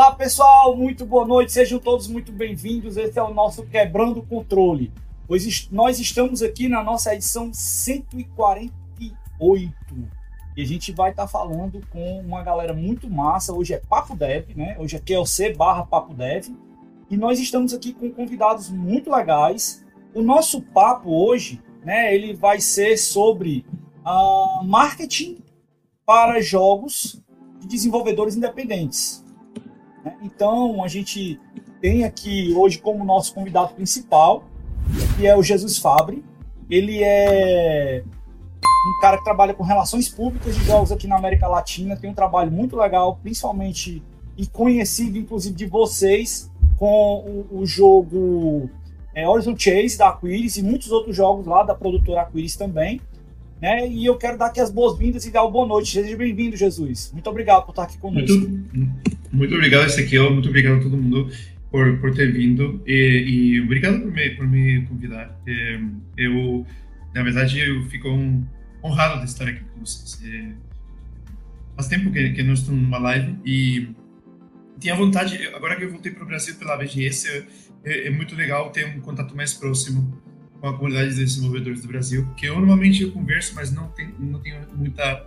Olá pessoal, muito boa noite, sejam todos muito bem-vindos. Esse é o nosso Quebrando o Controle. Pois nós estamos aqui na nossa edição 148 e a gente vai estar tá falando com uma galera muito massa. Hoje é Papo Dev, né? Hoje é QLC barra Papo Dev e nós estamos aqui com convidados muito legais. O nosso papo hoje, né? Ele vai ser sobre uh, marketing para jogos de desenvolvedores independentes. Né? Então, a gente tem aqui hoje como nosso convidado principal, que é o Jesus Fabre. Ele é um cara que trabalha com relações públicas de jogos aqui na América Latina, tem um trabalho muito legal, principalmente e conhecido, inclusive, de vocês, com o, o jogo é, Horizon Chase da Aquiris e muitos outros jogos lá da produtora Aquiris também. Né? E eu quero dar aqui as boas-vindas e dar uma boa noite. Seja bem-vindo, Jesus. Muito obrigado por estar aqui conosco. Muito, muito obrigado, Ezequiel. Muito obrigado a todo mundo por, por ter vindo. E, e obrigado por me, por me convidar. É, eu, na verdade, eu fico um, honrado de estar aqui com vocês. É, faz tempo que, que nós estamos numa live e tinha vontade, agora que eu voltei para o Brasil pela BGS, é, é muito legal ter um contato mais próximo com a comunidade de desenvolvedores do Brasil, que eu normalmente eu converso, mas não, tem, não tenho muita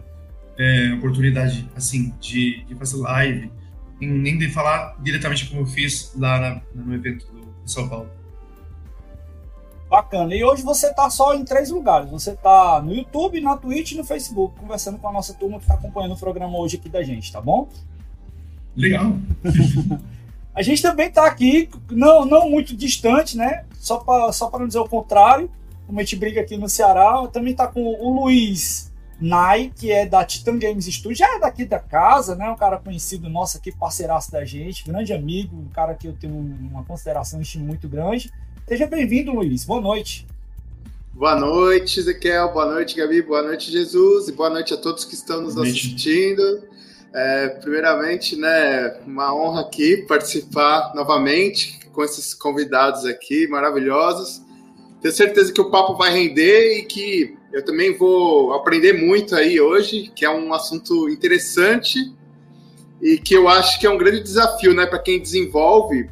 é, oportunidade assim de, de, fazer live, nem de falar diretamente como eu fiz lá na, no evento do, de São Paulo. Bacana. E hoje você está só em três lugares. Você está no YouTube, na Twitch e no Facebook, conversando com a nossa turma que está acompanhando o programa hoje aqui da gente, tá bom? Legal. A gente também está aqui, não, não muito distante, né? Só para só não dizer o contrário, como a gente briga aqui no Ceará, também está com o Luiz Nai, que é da Titan Games Studio, já é daqui da casa, né? Um cara conhecido nosso aqui, parceiraço da gente, grande amigo, um cara que eu tenho uma consideração e muito grande. Seja bem-vindo, Luiz. Boa noite. Boa noite, Ezequiel. Boa noite, Gabi. Boa noite, Jesus. E boa noite a todos que estão nos assistindo. É, primeiramente, né, uma honra aqui participar novamente com esses convidados aqui maravilhosos. Tenho certeza que o papo vai render e que eu também vou aprender muito aí hoje, que é um assunto interessante e que eu acho que é um grande desafio, né, para quem desenvolve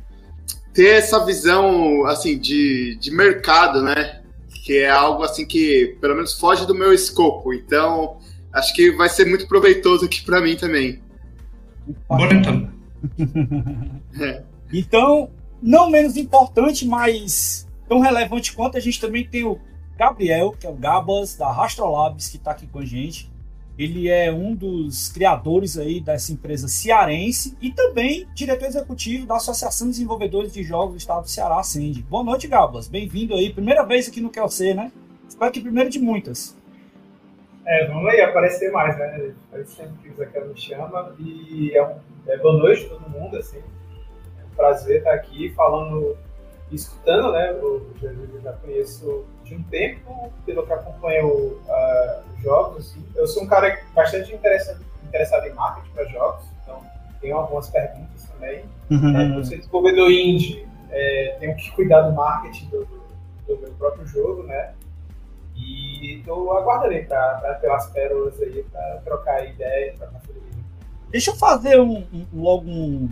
ter essa visão assim de, de mercado, né, que é algo assim que pelo menos foge do meu escopo. Então, acho que vai ser muito proveitoso aqui para mim também. Bora então. É. Então, não menos importante, mas tão relevante quanto, a gente também tem o Gabriel, que é o Gabas da Rastrolabs, que está aqui com a gente. Ele é um dos criadores aí dessa empresa cearense e também diretor executivo da Associação de Desenvolvedores de Jogos do Estado do Ceará, Ascende. Boa noite, Gabas. Bem-vindo aí. Primeira vez aqui no QLC, né? Espero que primeiro de muitas. É, vamos aí, aparecer mais, né? Faz sempre que o Zaqueu me chama. E é, um, é boa noite todo mundo, assim. Prazer estar aqui falando, escutando, né? O Jesus eu já conheço de um tempo, pelo que acompanho uh, jogos. Assim. Eu sou um cara bastante interessado, interessado em marketing para jogos, então tenho algumas perguntas também. Uhum. É, por ser desenvolvedor indie, é, tenho que cuidar do marketing do, do, do meu próprio jogo, né? E estou aguardando para pelas pérolas aí, para trocar ideia, para Deixa eu fazer um, um, logo um,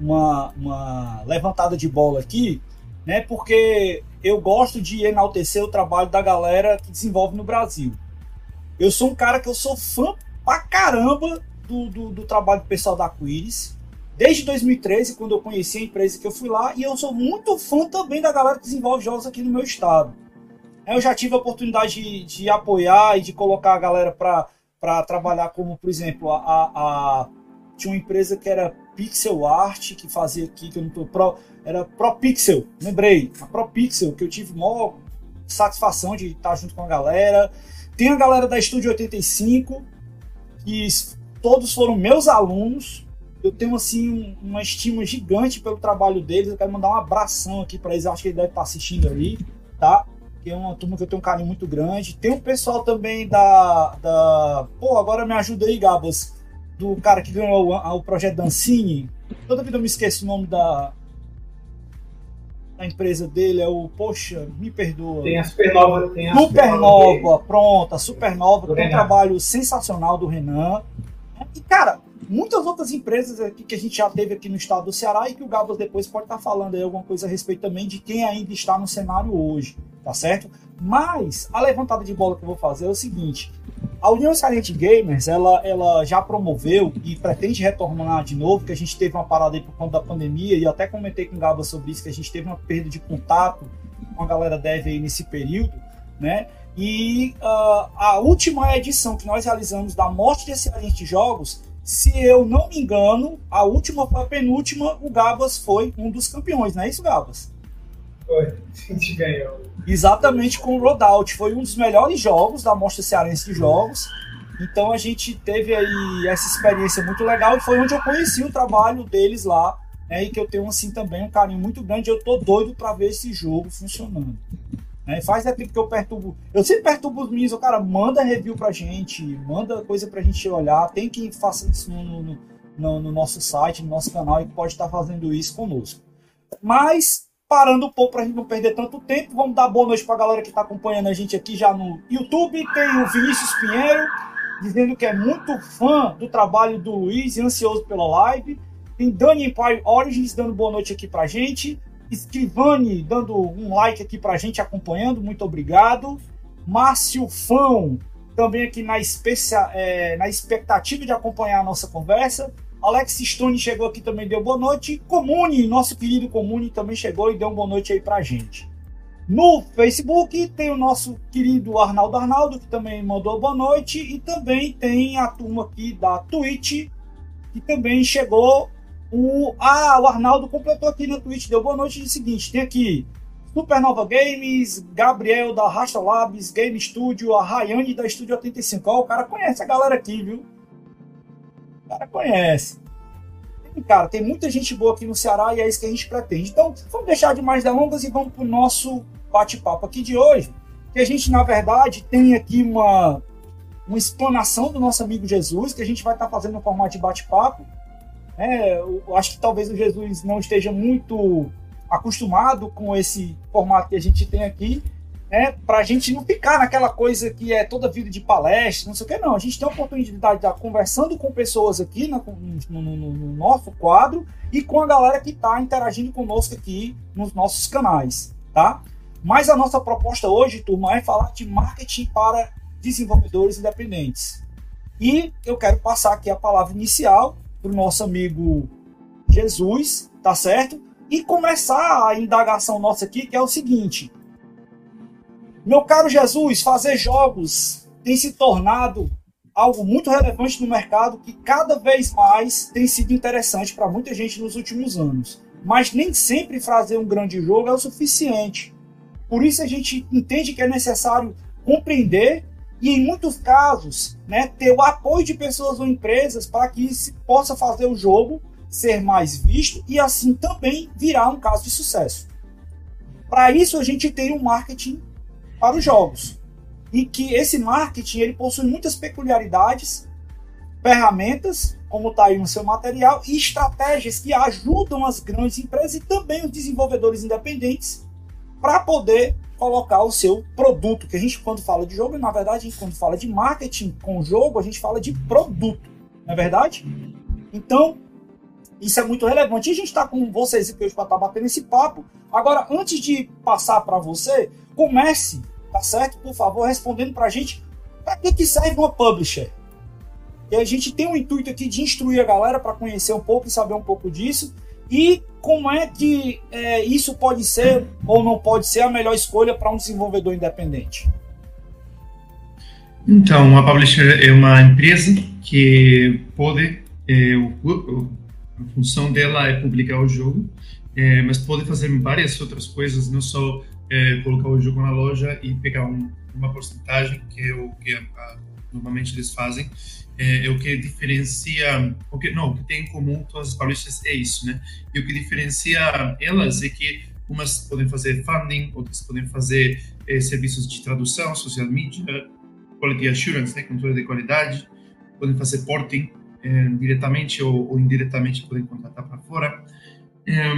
uma, uma levantada de bola aqui, né? Porque eu gosto de enaltecer o trabalho da galera que desenvolve no Brasil. Eu sou um cara que eu sou fã pra caramba do, do, do trabalho do pessoal da Quiris. Desde 2013, quando eu conheci a empresa que eu fui lá, e eu sou muito fã também da galera que desenvolve jogos aqui no meu estado. Eu já tive a oportunidade de, de apoiar e de colocar a galera para trabalhar como, por exemplo, a, a, tinha uma empresa que era Pixel Art, que fazia aqui, que eu não tô. Pro, era ProPixel, lembrei. A ProPixel, que eu tive maior satisfação de estar junto com a galera. Tem a galera da Estúdio 85, que todos foram meus alunos. Eu tenho assim uma estima gigante pelo trabalho deles. Eu quero mandar um abração aqui para eles. Acho que ele deve estar assistindo aí, tá? que é uma turma que eu tenho um carinho muito grande. Tem um pessoal também da. da pô, agora me ajuda aí, Gabas. Do cara que ganhou o, o projeto Dancini. Toda vida eu me esqueço o nome da, da empresa dele. É o. Poxa, me perdoa. Tem a Supernova. Tem a Supernova, pronto. A Supernova tem um trabalho sensacional do Renan. E, cara, muitas outras empresas aqui que a gente já teve aqui no estado do Ceará e que o Gabas depois pode estar falando aí alguma coisa a respeito também de quem ainda está no cenário hoje, tá certo? Mas a levantada de bola que eu vou fazer é o seguinte: a União Cearense Gamers ela, ela já promoveu e pretende retornar de novo, que a gente teve uma parada aí por conta da pandemia e até comentei com o Gabas sobre isso, que a gente teve uma perda de contato com a galera dev aí nesse período, né? E uh, a última edição que nós realizamos da Morte de Excelentes Jogos, se eu não me engano, a última foi a penúltima, o Gabas foi um dos campeões, não é isso, Gabas? Foi, a gente ganhou. Exatamente com o Rodout. Foi um dos melhores jogos da Mostra Cearense de Jogos. Então a gente teve aí essa experiência muito legal e foi onde eu conheci o trabalho deles lá. Né, e que eu tenho assim também um carinho muito grande. Eu tô doido para ver esse jogo funcionando. Né? Faz é tempo que eu perturbo. Eu sempre perturbo os meninos, cara manda review pra gente, manda coisa pra gente olhar. Tem que fazer isso no, no, no, no nosso site, no nosso canal, e pode estar fazendo isso conosco. Mas, parando um pouco pra gente não perder tanto tempo, vamos dar boa noite pra galera que tá acompanhando a gente aqui já no YouTube. Tem o Vinícius Pinheiro, dizendo que é muito fã do trabalho do Luiz e ansioso pela live. Tem Dani Empire Origins dando boa noite aqui pra gente. Escrivani dando um like aqui pra gente, acompanhando, muito obrigado. Márcio Fão, também aqui na, especia, é, na expectativa de acompanhar a nossa conversa. Alex Stone chegou aqui também, deu boa noite. Comune, nosso querido Comune, também chegou e deu uma boa noite aí pra gente. No Facebook tem o nosso querido Arnaldo Arnaldo, que também mandou boa noite. E também tem a turma aqui da Twitch, que também chegou o, ah, o Arnaldo completou aqui na Twitch, deu boa noite de seguinte: tem aqui Supernova Games, Gabriel da Rasta Labs, Game Studio, a Rayane da Studio 85. Ó, o cara conhece a galera aqui, viu? O cara conhece. Cara, tem muita gente boa aqui no Ceará e é isso que a gente pretende. Então, vamos deixar de mais delongas e vamos pro nosso bate-papo aqui de hoje. Que a gente, na verdade, tem aqui uma, uma explanação do nosso amigo Jesus, que a gente vai estar tá fazendo no formato de bate-papo é, eu acho que talvez o Jesus não esteja muito acostumado com esse formato que a gente tem aqui, né, para a gente não ficar naquela coisa que é toda vida de palestra, não sei o que, não. A gente tem a oportunidade de estar conversando com pessoas aqui no, no, no, no nosso quadro e com a galera que está interagindo conosco aqui nos nossos canais, tá? Mas a nossa proposta hoje, turma, é falar de marketing para desenvolvedores independentes. E eu quero passar aqui a palavra inicial para o nosso amigo Jesus, tá certo? E começar a indagação nossa aqui, que é o seguinte: meu caro Jesus, fazer jogos tem se tornado algo muito relevante no mercado que cada vez mais tem sido interessante para muita gente nos últimos anos. Mas nem sempre fazer um grande jogo é o suficiente. Por isso a gente entende que é necessário compreender e em muitos casos, né, ter o apoio de pessoas ou empresas para que se possa fazer o jogo ser mais visto e assim também virar um caso de sucesso. Para isso a gente tem um marketing para os jogos, e que esse marketing ele possui muitas peculiaridades, ferramentas, como está aí no seu material, e estratégias que ajudam as grandes empresas e também os desenvolvedores independentes para poder colocar o seu produto. Que a gente, quando fala de jogo, na verdade, quando fala de marketing com jogo, a gente fala de produto, não é verdade? Então, isso é muito relevante. E a gente está com vocês aqui hoje para estar tá batendo esse papo. Agora, antes de passar para você, comece, tá certo? Por favor, respondendo para a gente para que, que serve uma publisher. E a gente tem o intuito aqui de instruir a galera para conhecer um pouco e saber um pouco disso. E como é que é, isso pode ser ou não pode ser a melhor escolha para um desenvolvedor independente? Então, a publisher é uma empresa que pode, é, o, a função dela é publicar o jogo, é, mas pode fazer várias outras coisas, não só é, colocar o jogo na loja e pegar um, uma porcentagem, que é o que a, a, normalmente eles fazem, é, é, o que diferencia, o que não, o que tem em comum todas as publishers é isso, né? E o que diferencia elas é que umas podem fazer funding, outras podem fazer é, serviços de tradução, social media, quality assurance, né, controle de qualidade, podem fazer porting é, diretamente ou, ou, indiretamente, podem contratar para fora. É,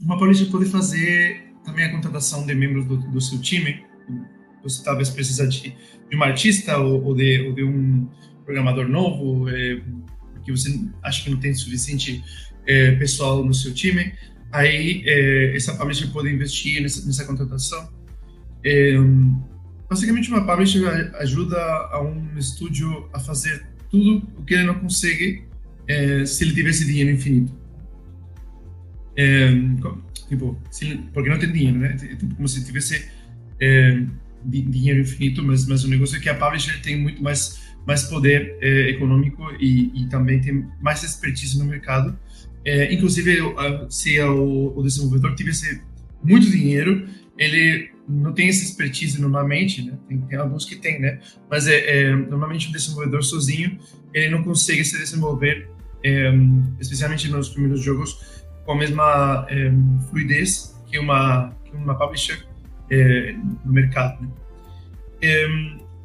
uma publisher pode fazer também a contratação de membros do, do seu time. Você talvez precisa de, de um artista ou, ou, de, ou de um programador novo, é, que você acha que não tem suficiente é, pessoal no seu time, aí é, essa publisher pode investir nessa, nessa contratação. É, basicamente, uma publisher ajuda a um estúdio a fazer tudo o que ele não consegue é, se ele tivesse dinheiro infinito. Tipo, se, porque não tem dinheiro, né? É tipo, como se tivesse é, dinheiro infinito, mas, mas o negócio é que a publisher tem muito mais, mais poder é, econômico e, e, também tem mais expertise no mercado. É, inclusive, se o, o desenvolvedor tivesse muito dinheiro, ele não tem essa expertise normalmente, né? Tem, tem alguns que tem, né? Mas é, é, normalmente o desenvolvedor sozinho ele não consegue se desenvolver, é, especialmente nos primeiros jogos, com a mesma é, fluidez que uma que uma publisher é, no mercado. Né? É,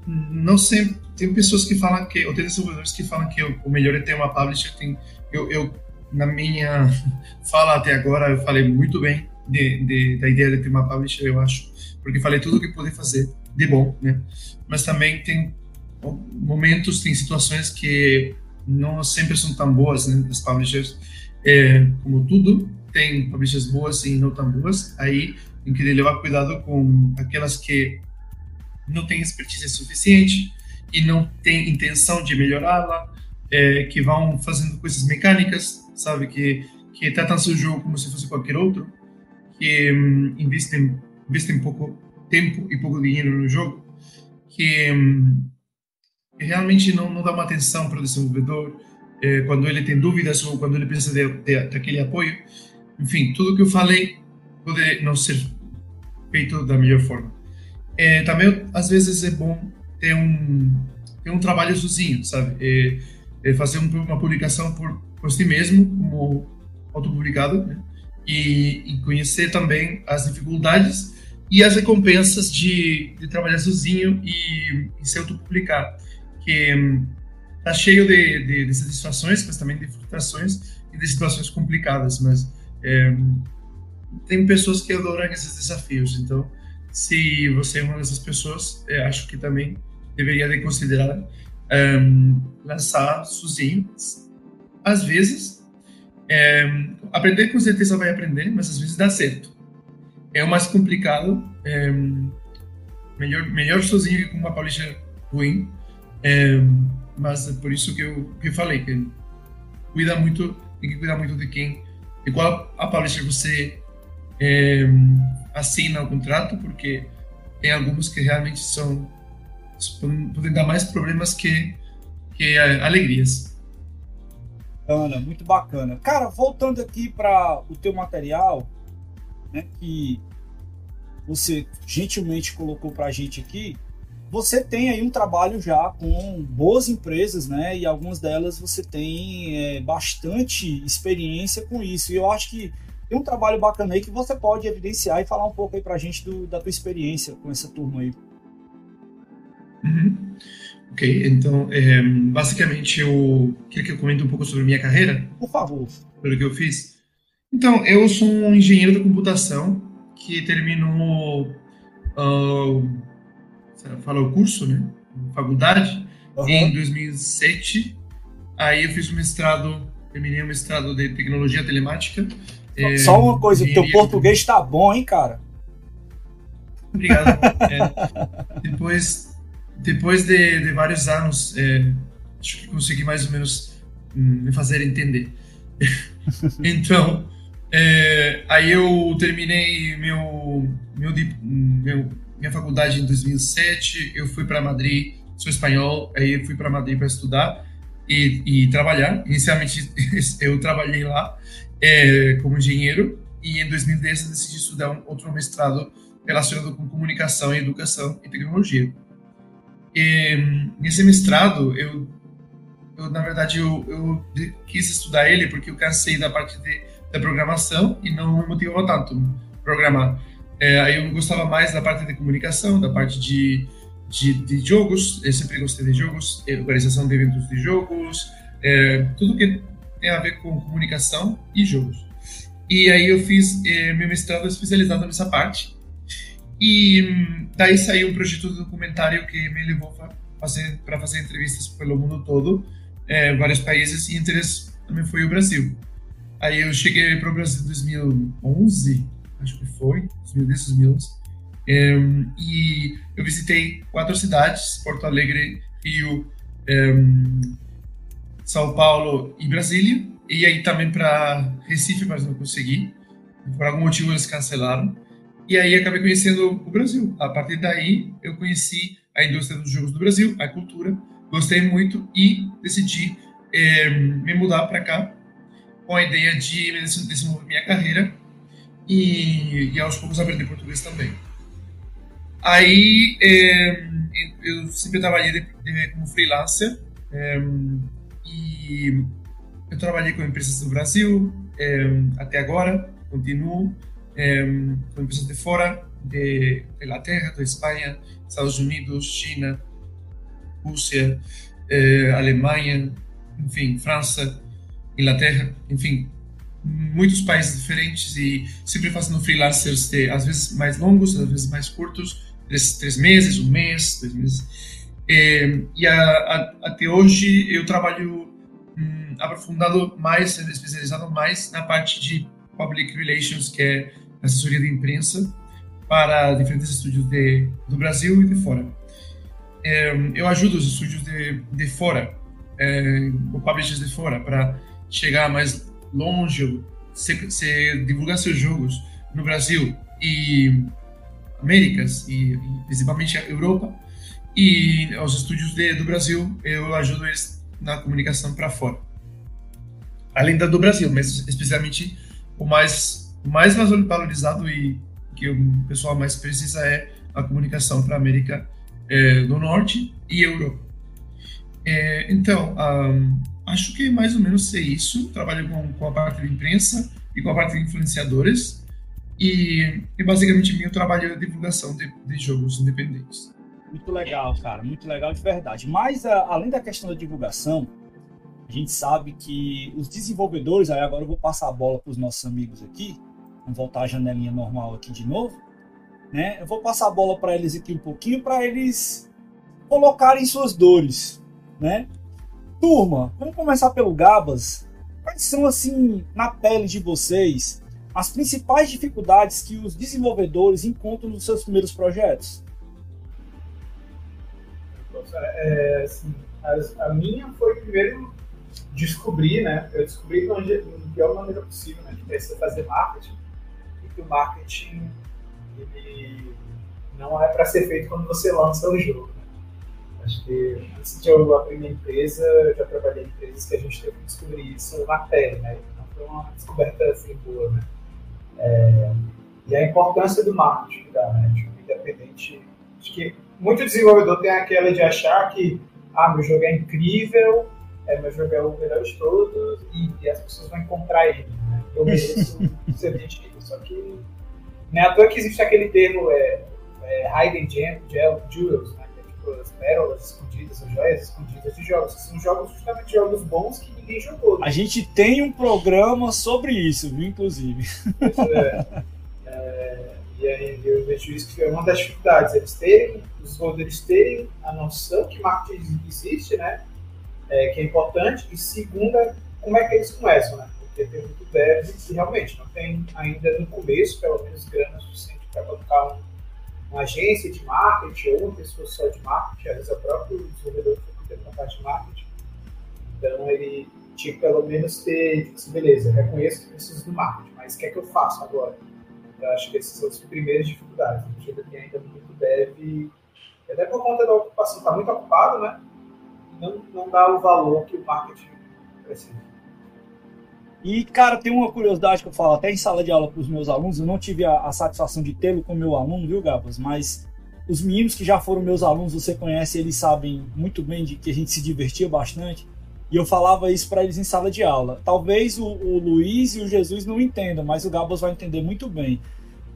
não sempre tem pessoas que falam que ou tem desenvolvedores que falam que o melhor é ter uma publisher. Tem, eu, eu na minha fala até agora eu falei muito bem de, de, da ideia de ter uma publisher, eu acho, porque falei tudo o que poder fazer de bom, né? Mas também tem momentos, tem situações que não sempre são tão boas, né? As publishers, é, como tudo, tem publishers boas e não tão boas. Aí tem que levar cuidado com aquelas que não têm expertise suficiente e não têm intenção de melhorá-la, é, que vão fazendo coisas mecânicas, sabe? Que, que tratam seu jogo como se fosse qualquer outro que um, investem, investem pouco tempo e pouco dinheiro no jogo, que, um, que realmente não, não dá uma atenção para o desenvolvedor eh, quando ele tem dúvidas ou quando ele precisa de, de, daquele apoio. Enfim, tudo que eu falei pode não ser feito da melhor forma. É, também, às vezes, é bom ter um, ter um trabalho sozinho, sabe? Fazer uma publicação por, por si mesmo, como autopublicado, né? e, e conhecer também as dificuldades e as recompensas de, de trabalhar sozinho e, e se autopublicar. Que tá cheio de, de, de, satisfações, mas também de frustrações e de situações complicadas. Mas é, tem pessoas que adoram esses desafios. Então, se você é uma dessas pessoas, é, acho que também deveria de considerar um, lançar sozinho. Às vezes, é, aprender com certeza vai aprender, mas às vezes dá certo. É o mais complicado. É, melhor, melhor sozinho que com uma publisher ruim. É, mas é por isso que eu, que eu falei que cuida muito, tem que cuidar muito de quem, de qual a publisher você é, assina o contrato, porque tem alguns que realmente são podem dar mais problemas que, que alegrias bacana, muito bacana. Cara, voltando aqui para o teu material, né, que você gentilmente colocou para a gente aqui, você tem aí um trabalho já com boas empresas, né? E algumas delas você tem é, bastante experiência com isso. E eu acho que tem um trabalho bacana aí que você pode evidenciar e falar um pouco aí para a gente do, da tua experiência com essa turma aí. Uhum. Ok, então, é, basicamente, eu queria que eu comente um pouco sobre minha carreira. Por favor. Pelo que eu fiz. Então, eu sou um engenheiro da computação que terminou, uh, fala o curso, né? Faculdade, uhum. em 2007. Aí eu fiz o mestrado, terminei o mestrado de tecnologia telemática. Só, é, uma coisa, teu português está bom, hein, cara? Obrigado. é, depois depois de, de vários anos, é, acho que consegui mais ou menos hum, me fazer entender. então, é, aí eu terminei meu, meu, meu, minha faculdade em 2007, eu fui para Madrid, sou espanhol, aí eu fui para Madrid para estudar e, e, trabalhar. Inicialmente eu trabalhei lá é, como engenheiro e em 2010 eu decidi estudar um outro mestrado relacionado com comunicação, educação e tecnologia. E, nesse mestrado, eu, eu na verdade, eu, eu, quis estudar ele porque eu cansei da parte de, da programação e não me motivava tanto programar. É, aí eu gostava mais da parte de comunicação, da parte de, de, de jogos. Eu sempre gostei de jogos, organização de eventos de jogos, é, tudo que tem a ver com comunicação e jogos. E aí eu fiz é, meu mestrado especializado nessa parte. E hum, daí saiu um projeto de documentário que me levou para fazer, fazer entrevistas pelo mundo todo, é, vários países e entre eles também foi o Brasil. Aí eu cheguei para o Brasil em 2011, acho que foi, 2010, 2011, é, e eu visitei quatro cidades, Porto Alegre, Rio, é, São Paulo e Brasília, e aí também para Recife, mas não consegui, por algum motivo eles cancelaram, e aí acabei conhecendo o Brasil. A partir daí eu conheci a indústria dos jogos do Brasil, a cultura, gostei muito e decidi é, me mudar para cá com a ideia de desenvolver minha carreira e, e aos poucos aprender português também. Aí é, eu sempre trabalhei de, de, como freelancer é, e eu trabalhei com empresas do Brasil até agora, continuo com empresas de fora, de Inglaterra, de Espanha, Estados Unidos, China, Rússia, Alemanha, enfim, França, Inglaterra, enfim, muitos países diferentes e sempre fazendo freelancers de, às vezes mais longos, às vezes mais curtos, três, três meses, um mês, dois meses. Eh, e a, a, até hoje eu trabalho hum, aprofundado mais, especializado mais na parte de public relations, que é assessoria de imprensa para diferentes estúdios de, do Brasil e de fora é, eu ajudo os estúdios de, de fora, é, o publishers de fora, para chegar mais longe, se, se, divulgar seus jogos no Brasil e Américas e, e principalmente a Europa e os estúdios de, do Brasil eu ajudo eles na comunicação para fora além da do Brasil mas especialmente o mais mais valorizado e que o pessoal mais precisa é a comunicação para América é, do Norte e Europa. É, então, um, acho que mais ou menos é isso. Trabalho com, com a parte de imprensa e com a parte de influenciadores. E, e basicamente, meu trabalho é divulgação de, de, jogos independentes. Muito legal, cara. Muito legal de verdade. Mas, a, além da questão da divulgação, a gente sabe que os desenvolvedores, aí agora eu vou passar a bola para os nossos amigos aqui, vamos voltar à janelinha normal aqui de novo né? Eu vou passar a bola para eles aqui um pouquinho para eles colocarem suas dores, né? Turma, vamos começar pelo Gabas. Quais são assim na pele de vocês as principais dificuldades que os desenvolvedores encontram nos seus primeiros projetos? É, assim, a, a, minha foi primeiro descobrir, né? Eu descobri que de pior maneira possível, né? Que precisa fazer marketing e que o marketing ele não é para ser feito quando você lança o jogo. Né? Acho que antes de eu abrir minha empresa, eu já trabalhei em empresas que a gente teve que descobrir isso na pele, né? Não foi uma descoberta assim boa, né? É, e a importância do marketing né? Tipo, independente. Acho que muito desenvolvedor tem aquela de achar que ah, meu jogo é incrível, é, meu jogo é o melhor de todos e, e as pessoas vão encontrar ele. Né? Eu mereço ser vendido. Só que não é à toa que existe aquele termo é, é, Hidden Jewels, né? As pérolas escondidas, as joias escondidas de jogos. São jogos justamente jogos bons que ninguém jogou. Né? A gente tem um programa sobre isso, viu, inclusive. É, é, e aí eu vejo isso que é uma das dificuldades, eles terem, os desenvolvedores terem a noção que marketing existe, né? É, que é importante, e segunda, como é que eles começam, né? porque tem muito dev que realmente não tem ainda no começo, pelo menos, grana suficiente para colocar um, uma agência de marketing ou uma pessoa só de marketing, às vezes é o próprio desenvolvedor fica na parte de marketing. Então ele tinha que pelo menos ter, tipo assim, beleza, reconheço que preciso do marketing, mas o que é que eu faço agora? Então acho que essas são as primeiras dificuldades. A gente tem ainda muito dev, até por conta da ocupação, está muito ocupado, né? Não, não dá o valor que o marketing precisa. E, cara, tem uma curiosidade que eu falo até em sala de aula para os meus alunos. Eu não tive a, a satisfação de tê-lo como meu aluno, viu, Gabas? Mas os meninos que já foram meus alunos, você conhece, eles sabem muito bem de que a gente se divertia bastante. E eu falava isso para eles em sala de aula. Talvez o, o, Luiz e o Jesus não entendam, mas o Gabas vai entender muito bem.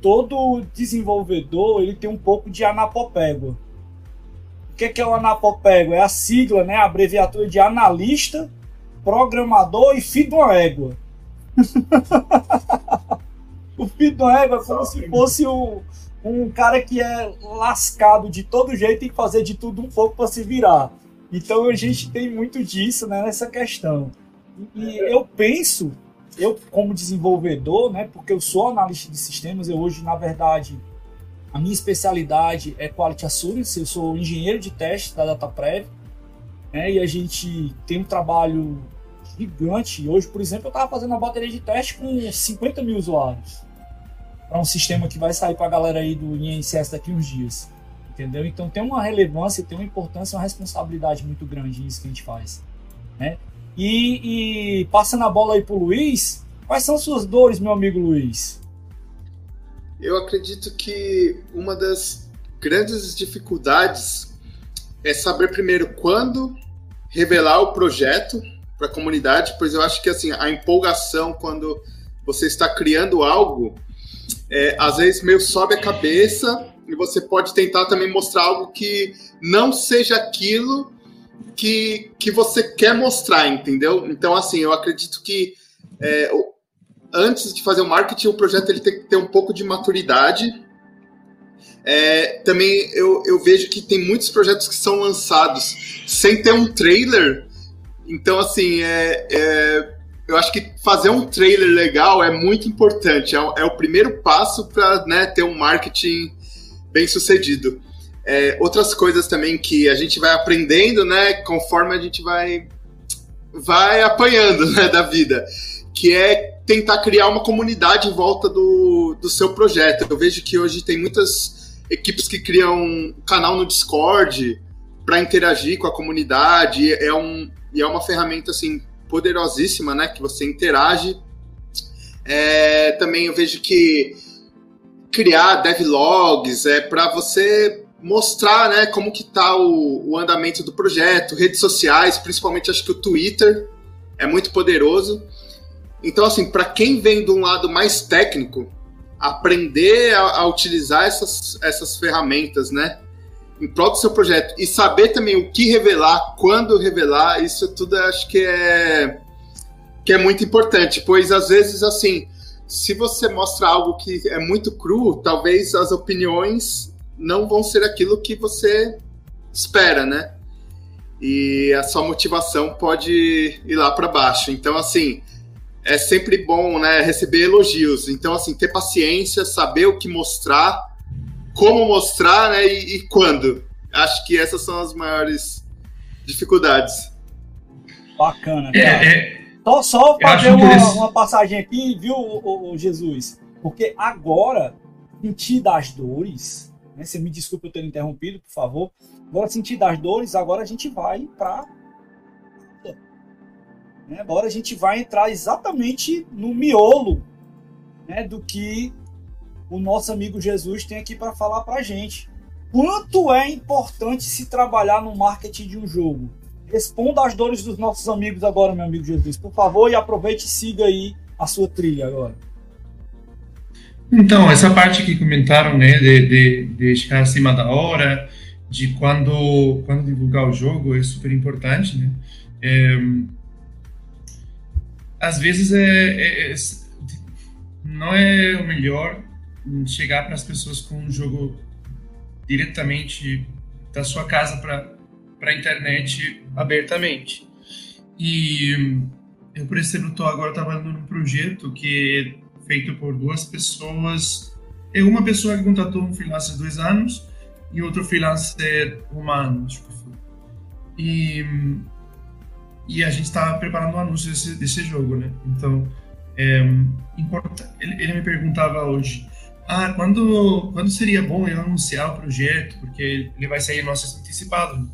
Todo desenvolvedor ele tem um pouco de anapopégua. O que é, que é o anapopégua? É a sigla, né, a abreviatura de analista programador e filho de uma égua. o filho de uma égua é como se fosse um, um cara que é lascado de todo jeito e fazer de tudo um pouco para se virar. Então a gente tem muito disso né, nessa questão. E, eu penso, eu como desenvolvedor, né, porque eu sou analista de sistemas, eu hoje, na verdade, a minha especialidade é Quality Assurance, eu sou engenheiro de teste da DataPrev, né, e a gente tem um trabalho gigante. Hoje, por exemplo, eu estava fazendo uma bateria de teste com 50 mil usuários para um sistema que vai sair para a galera aí do INSS daqui uns dias. Entendeu? Então tem uma relevância, tem uma importância, uma responsabilidade muito grande nisso que a gente faz. Né? E, e passando a bola aí para o Luiz, quais são suas dores, meu amigo Luiz? Eu acredito que uma das grandes dificuldades é saber primeiro quando revelar o projeto para a comunidade, pois eu acho que assim a empolgação quando você está criando algo, é, às vezes meio sobe a cabeça e você pode tentar também mostrar algo que não seja aquilo que, que você quer mostrar, entendeu? Então, assim, eu acredito que é, antes de fazer o marketing, o projeto ele tem que ter um pouco de maturidade. É, também eu, eu vejo que tem muitos projetos que são lançados sem ter um trailer. Então, assim, é, é eu acho que fazer um trailer legal é muito importante. É, é o primeiro passo para né, ter um marketing bem sucedido. É, outras coisas também que a gente vai aprendendo, né, conforme a gente vai vai apanhando né, da vida, que é tentar criar uma comunidade em volta do, do seu projeto. Eu vejo que hoje tem muitas equipes que criam um canal no Discord para interagir com a comunidade. É, um, e é uma ferramenta assim poderosíssima, né, que você interage. É, também eu vejo que criar devlogs, é para você mostrar, né, como que tá o, o, andamento do projeto, redes sociais, principalmente acho que o Twitter é muito poderoso. Então, assim, para quem vem de um lado mais técnico, aprender a, a, utilizar essas, essas ferramentas, né, em prol do seu projeto e saber também o que revelar, quando revelar, isso tudo acho que é que é muito importante, pois às vezes assim se você mostra algo que é muito cru, talvez as opiniões não vão ser aquilo que você espera, né? E a sua motivação pode ir lá para baixo. Então, assim, é sempre bom, né, receber elogios. Então, assim, ter paciência, saber o que mostrar, como mostrar, né, e, e quando. Acho que essas são as maiores dificuldades. Bacana, é, cara. É, é só, só fazer uma, uma, passagem aqui, viu, o, o, Jesus? Porque agora, sentir das dores, né? Você me desculpe eu ter interrompido, por favor. Agora, sentir das dores, agora a gente vai para. Né? Agora a gente vai entrar exatamente no miolo né, do que o nosso amigo Jesus tem aqui para falar para gente. Quanto é importante se trabalhar no marketing de um jogo? Responda às dores dos nossos amigos agora, meu amigo Jesus, por favor, e aproveite e siga aí a sua trilha agora. Então, essa parte que comentaram, né, de, de, de chegar acima da hora, de quando, quando divulgar o jogo, é super importante, né? É, às vezes é, é, é, não é o melhor chegar para as pessoas com um jogo diretamente da sua casa para a internet abertamente. E eu, por exemplo, estou agora trabalhando num projeto que é feito por duas pessoas. É uma pessoa que contratou um freelancer dois anos e outro freelancer um ano, acho que foi. E, e a gente está preparando o um anúncio desse, desse jogo, né? Então, é, ele, ele me perguntava hoje, ah, quando, quando seria bom eu anunciar o projeto, porque ele vai sair nosso antecipado.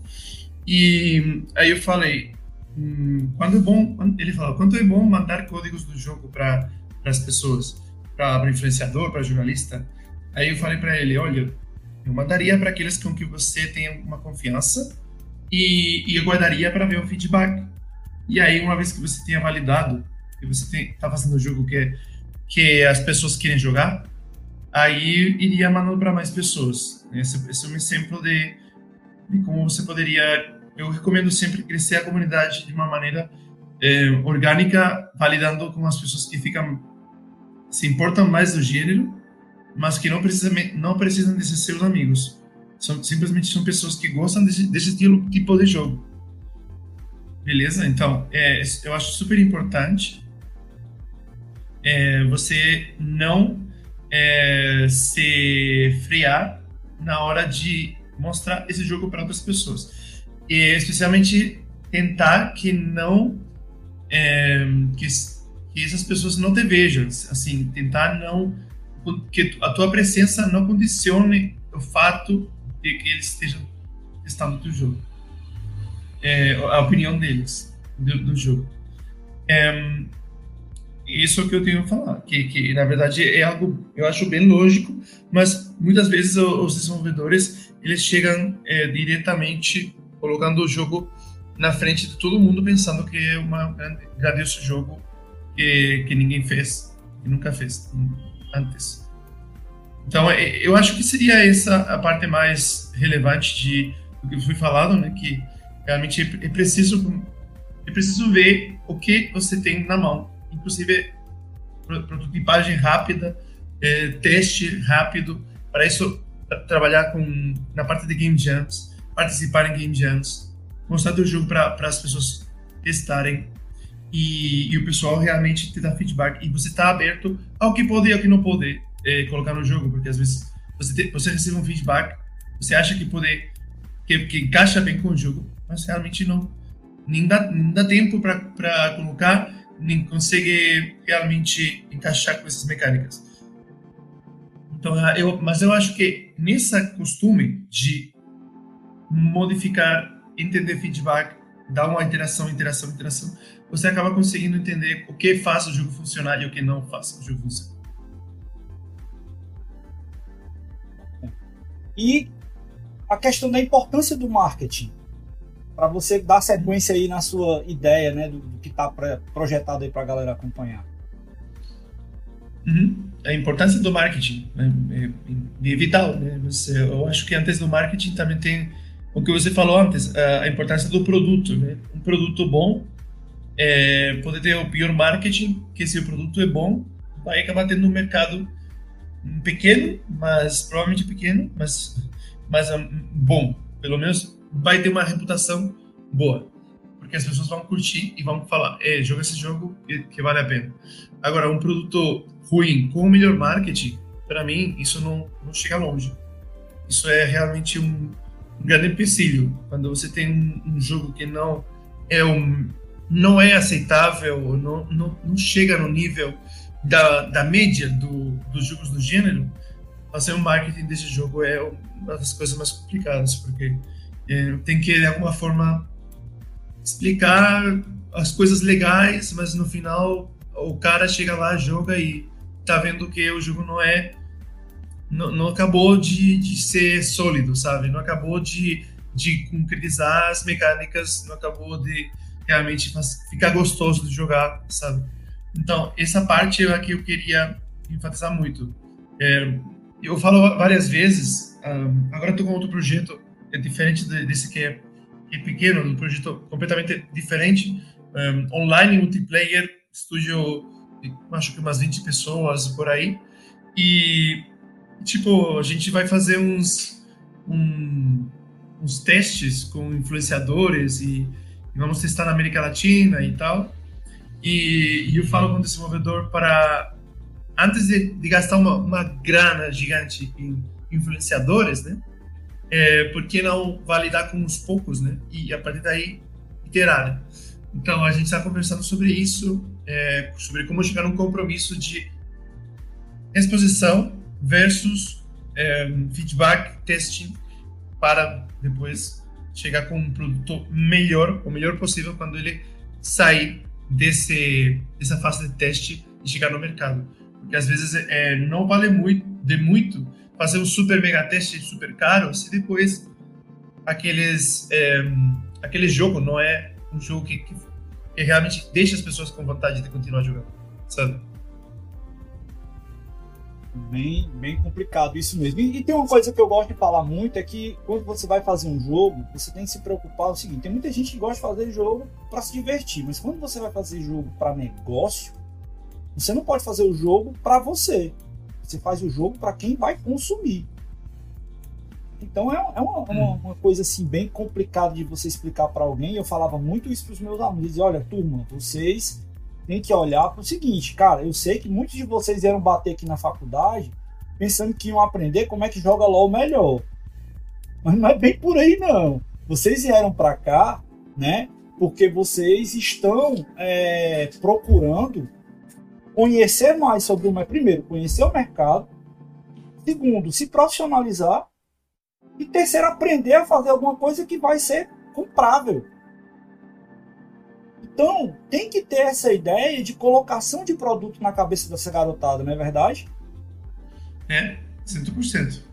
E aí eu falei, hum, quando é bom, ele falou, quanto é bom mandar códigos do jogo para as pessoas, para influenciador, para jornalista. Aí eu falei para ele, olha, eu mandaria para aqueles com que você tem uma confiança e, e eu guardaria para ver o feedback. E aí, uma vez que você tenha validado, que você está fazendo o jogo que, que as pessoas querem jogar, aí iria para mais pessoas. Esse, esse é um exemplo de e como você poderia. Eu recomendo sempre crescer a comunidade de uma maneira é, orgânica, validando com as pessoas que ficam se importam mais do gênero, mas que não precisam não precisam de ser seus amigos. São simplesmente são pessoas que gostam desse, desse estilo tipo de jogo. Beleza? Então, é, eu acho super importante é, você não é, se na hora de mostrar esse jogo para outras pessoas. E especialmente tentar que não é, que, que essas pessoas não te vejam, assim, tentar não que a tua presença não condicione o fato de que eles estejam testando o teu jogo, é, a opinião deles do, do jogo. É, isso é o que eu tenho a falar, que, que na verdade é algo eu acho bem lógico, mas muitas vezes os desenvolvedores eles chegam é, diretamente colocando o jogo na frente de todo mundo, pensando que é um grandioso jogo que, que ninguém fez, que nunca fez antes. Então, é, eu acho que seria essa a parte mais relevante de do que foi falado, né? Que realmente é preciso é preciso ver o que você tem na mão, inclusive prototipagem rápida, é, teste rápido, para isso trabalhar com na parte de game jams, participar em game jams, mostrar o jogo para as pessoas testarem. E, e, o pessoal realmente te dá feedback. E você está aberto ao que pode e ao que não pode é, colocar no jogo, porque às vezes você, te, você recebe um feedback, você acha que pode que, que encaixa bem com o jogo, mas realmente não nem dá, nem dá tempo para colocar, nem consegue realmente encaixar com essas mecânicas. Então, eu, mas eu acho que nessa costume de modificar, entender feedback, dar uma interação, interação, interação, você acaba conseguindo entender o que faz o jogo funcionar e o que não faz o jogo funcionar. E a questão da importância do marketing para você dar sequência aí na sua ideia, né, do, do que está projetado aí para a galera acompanhar. Uhum. A importância do marketing né, é, é, vital, né? Eu acho que antes do marketing também tem o que você falou antes, a importância do produto, né? Um produto bom é, pode ter o pior marketing, que se o produto é bom, vai acabar tendo um mercado pequeno, mas provavelmente pequeno, mas, mas um, bom. Pelo menos vai ter uma reputação boa. Porque as pessoas vão curtir e vão falar, é, joga esse jogo que, vale a pena. Agora, um produto ruim com o melhor marketing, para mim, isso não, não chega longe. Isso é realmente um, um grande empecilho. Quando você tem um, um jogo que não é um não é aceitável, não, não, não chega no nível da, da média do, dos jogos do gênero, fazer o marketing desse jogo é uma das coisas mais complicadas, porque tem que, de alguma forma, explicar as coisas legais, mas no final o cara chega lá, joga e tá vendo que o jogo não é. Não, não acabou de, de ser sólido, sabe? Não acabou de, de concretizar as mecânicas, não acabou de realmente ficar gostoso de jogar, sabe? Então, essa parte aqui eu queria enfatizar muito. É, eu falo várias vezes, um, agora estou com outro projeto, é diferente desse que é, que é pequeno, um projeto completamente diferente, um, online, multiplayer, estúdio, acho que umas 20 pessoas por aí, e, tipo, a gente vai fazer uns, um, uns testes com influenciadores e e vamos testar na América Latina e tal. E, e eu falo com o desenvolvedor para, antes de, de gastar uma, uma, grana gigante em influenciadores, né? É, por que não validar com uns poucos, né? E a partir daí iterar. Né? Então a gente está conversando sobre isso, é, sobre como chegar num compromisso de exposição versus é, feedback, testing, para depois chegar com um produto melhor, o melhor possível quando ele sair desse dessa fase de teste e chegar no mercado. Porque às vezes é, não vale muito, de muito fazer um super mega teste super caro se depois aqueles é, aquele jogo não é um jogo que, que, que realmente deixa as pessoas com vontade de continuar jogando, sabe? Bem, bem complicado isso mesmo. E, e, tem uma coisa que eu gosto de falar muito é que quando você vai fazer um jogo, você tem que se preocupar o seguinte: tem muita gente que gosta de fazer jogo para se divertir, mas quando você vai fazer jogo para negócio, você não pode fazer o jogo para você. Você faz o jogo para quem vai consumir. Então é, é uma, uma, hum. uma, coisa assim bem complicada de você explicar para alguém. Eu falava muito isso para os meus amigos. Olha, turma, vocês têm que olhar para o seguinte, cara. Eu sei que muitos de vocês vieram bater aqui na faculdade pensando que iam aprender como é que joga LOL melhor. Mas não é bem por aí, não. Vocês vieram para cá, né? Porque vocês estão é, procurando conhecer mais sobre o primeiro, conhecer o mercado, segundo, se profissionalizar e terceiro, aprender a fazer alguma coisa que vai ser comprável. Então, tem que ter essa ideia de colocação de produto na cabeça dessa garotada, não é verdade? É, 100%.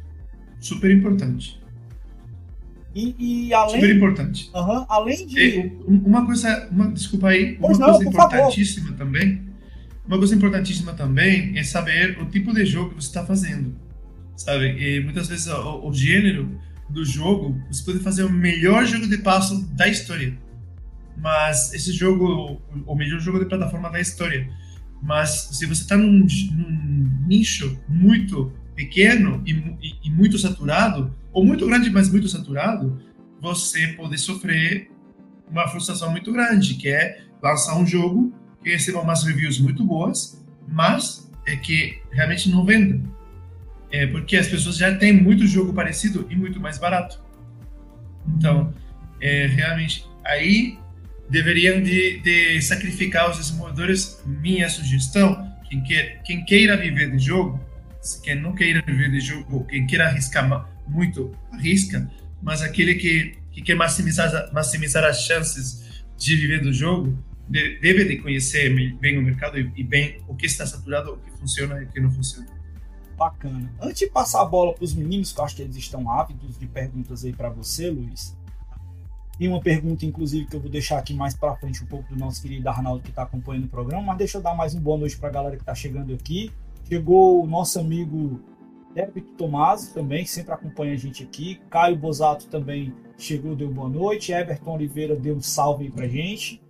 Super importante. E, e além. Super importante. Uhum, além de. E uma coisa. Uma, desculpa aí. Pois uma não, coisa importantíssima favor. também. Uma coisa importantíssima também é saber o tipo de jogo que você está fazendo sabe? E muitas vezes o, o, gênero do jogo, você pode fazer o melhor jogo de passo da história, mas esse jogo, o melhor jogo de plataforma da história, mas se você está num, num, nicho muito pequeno e, e, e muito saturado, ou muito grande, mas muito saturado, você pode sofrer uma frustração muito grande, que é lançar um jogo que receba umas reviews muito boas, mas é que realmente não venda. É porque as pessoas já têm muito jogo parecido e muito mais barato. Então, é, realmente, aí deveriam de, de, sacrificar os desenvolvedores. Minha sugestão, quem, quer, quem queira viver de jogo, quem não queira viver de jogo, quem queira arriscar muito, arrisca, mas aquele que, que quer maximizar, maximizar as chances de viver do jogo, deve de conhecer bem o mercado e, e bem o que está saturado, o que funciona e o que não funciona. Bacana. Antes de passar a bola para os meninos, que eu acho que eles estão ávidos de perguntas aí para você, Luiz. Tem uma pergunta, inclusive, que eu vou deixar aqui mais para frente um pouco do nosso querido Arnaldo que está acompanhando o programa, mas deixa eu dar mais uma boa noite para a galera que está chegando aqui. Chegou o nosso amigo Débito Tomás também, que sempre acompanha a gente aqui. Caio Bosato também chegou, deu boa noite. Everton Oliveira deu um salve pra gente.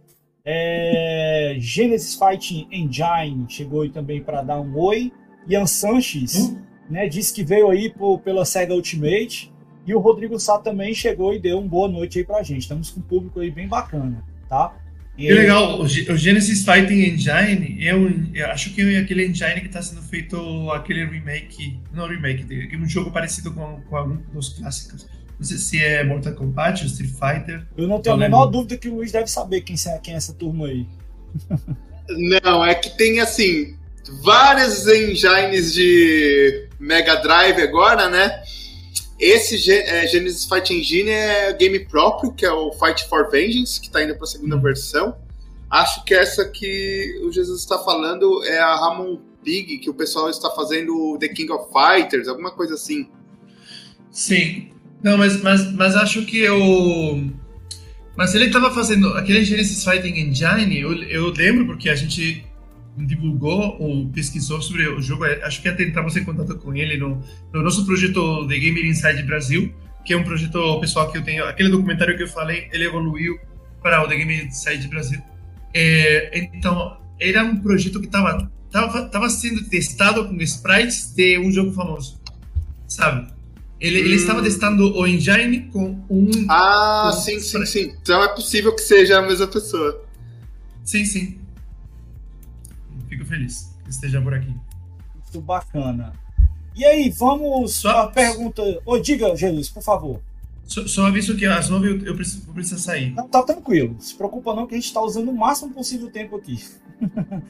É... Genesis Fighting Engine chegou aí também para dar um oi. Ian Sanches, hum? né, disse que veio aí por, pela SEGA Ultimate. E o Rodrigo Sá também chegou e deu uma boa noite aí pra gente. Estamos com um público aí bem bacana, tá? E que legal, o Genesis Fighting Engine, eu, eu acho que é aquele engine que está sendo feito aquele remake, não remake, um jogo parecido com, com algum dos clássicos. Não sei se é Mortal Kombat ou Street Fighter. Eu não tenho a menor dúvida que o Luiz deve saber quem é, quem é essa turma aí. Não, é que tem assim, vários engines de Mega Drive agora, né? Esse é, Genesis Fight Engine é game próprio, que é o Fight for Vengeance, que está indo para a segunda hum. versão. Acho que essa que o Jesus está falando é a Ramon Pig, que o pessoal está fazendo The King of Fighters, alguma coisa assim. Sim. Não, mas, mas, mas acho que o. Mas ele estava fazendo aquele Genesis Fighting Engine, eu, eu lembro porque a gente divulgou ou pesquisou sobre o jogo, é, acho que até entramos em contato com ele no, no nosso projeto The Gamer Inside Brasil, que é um projeto pessoal que eu tenho. Aquele documentário que eu falei, ele evoluiu para o The Gamer Inside Brasil. É, então, era um projeto que estava tava, tava sendo testado com sprites de um jogo famoso, sabe? Ele, hum. ele estava testando o engine com um. Ah, com sim, sim, sim. Então é possível que seja a mesma pessoa. Sim, sim fico feliz que esteja por aqui. Muito bacana. E aí, vamos só a pergunta. Ô, diga, Jesus, por favor. Só, só, aviso que às nove eu, eu, preciso, eu preciso sair. Não, tá tranquilo. Se preocupa não que a gente está usando o máximo possível tempo aqui.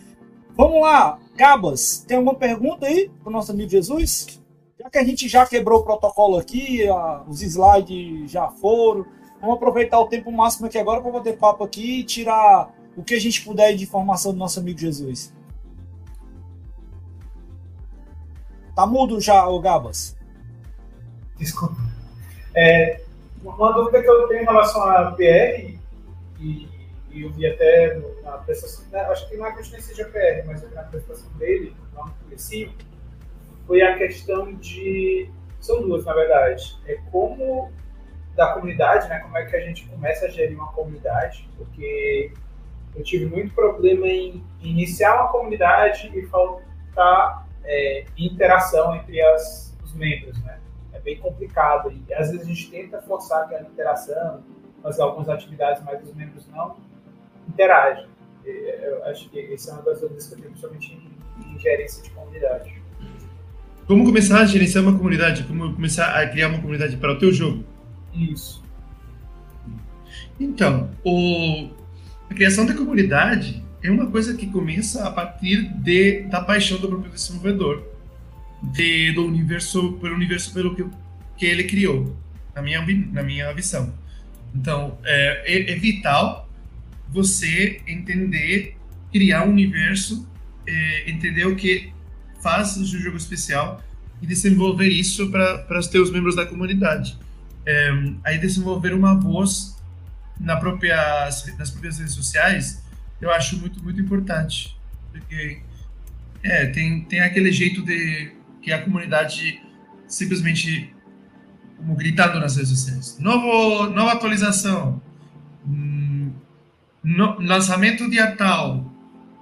Vamos lá, Cabas, tem alguma pergunta aí para o nosso amigo Jesus? Já que a gente já quebrou o protocolo aqui, a, os slides já foram, vamos aproveitar o tempo máximo aqui agora para bater papo aqui e tirar o que a gente puder de informação do nosso amigo Jesus. Tá mudo já, o Gabas. Desculpa. É, uma dúvida que eu tenho em relação à PR, e, e eu vi até na apresentação, né, acho que não é que seja PR, mas na apresentação dele, no comecinho, foi a questão de. São duas, na verdade. É como da comunidade, né? Como é que a gente começa a gerir uma comunidade, porque eu tive muito problema em iniciar uma comunidade e faltar é, interação entre as, os membros, né? é bem complicado. E às vezes a gente tenta forçar aquela interação, fazer algumas atividades, mas os membros não interagem. Eu acho que essa é uma das dúvidas que eu tenho, principalmente em, em gerência de comunidade. Como começar a gerenciar uma comunidade? Como começar a criar uma comunidade para o teu jogo? Isso. Então, o, a criação da comunidade é uma coisa que começa a partir de, da paixão do próprio desenvolvedor, de, do universo, pelo universo pelo que, que ele criou, na minha, na minha visão. Então, é, é, é vital você entender, criar um universo, é, entender o que faz o jogo especial e desenvolver isso para os teus membros da comunidade. É, aí desenvolver uma voz na própria, nas próprias redes sociais, eu acho muito, muito importante. Porque é, tem, tem aquele jeito de que a comunidade simplesmente como gritando nas redes sociais. Novo, nova atualização. Hum, no, lançamento dia tal.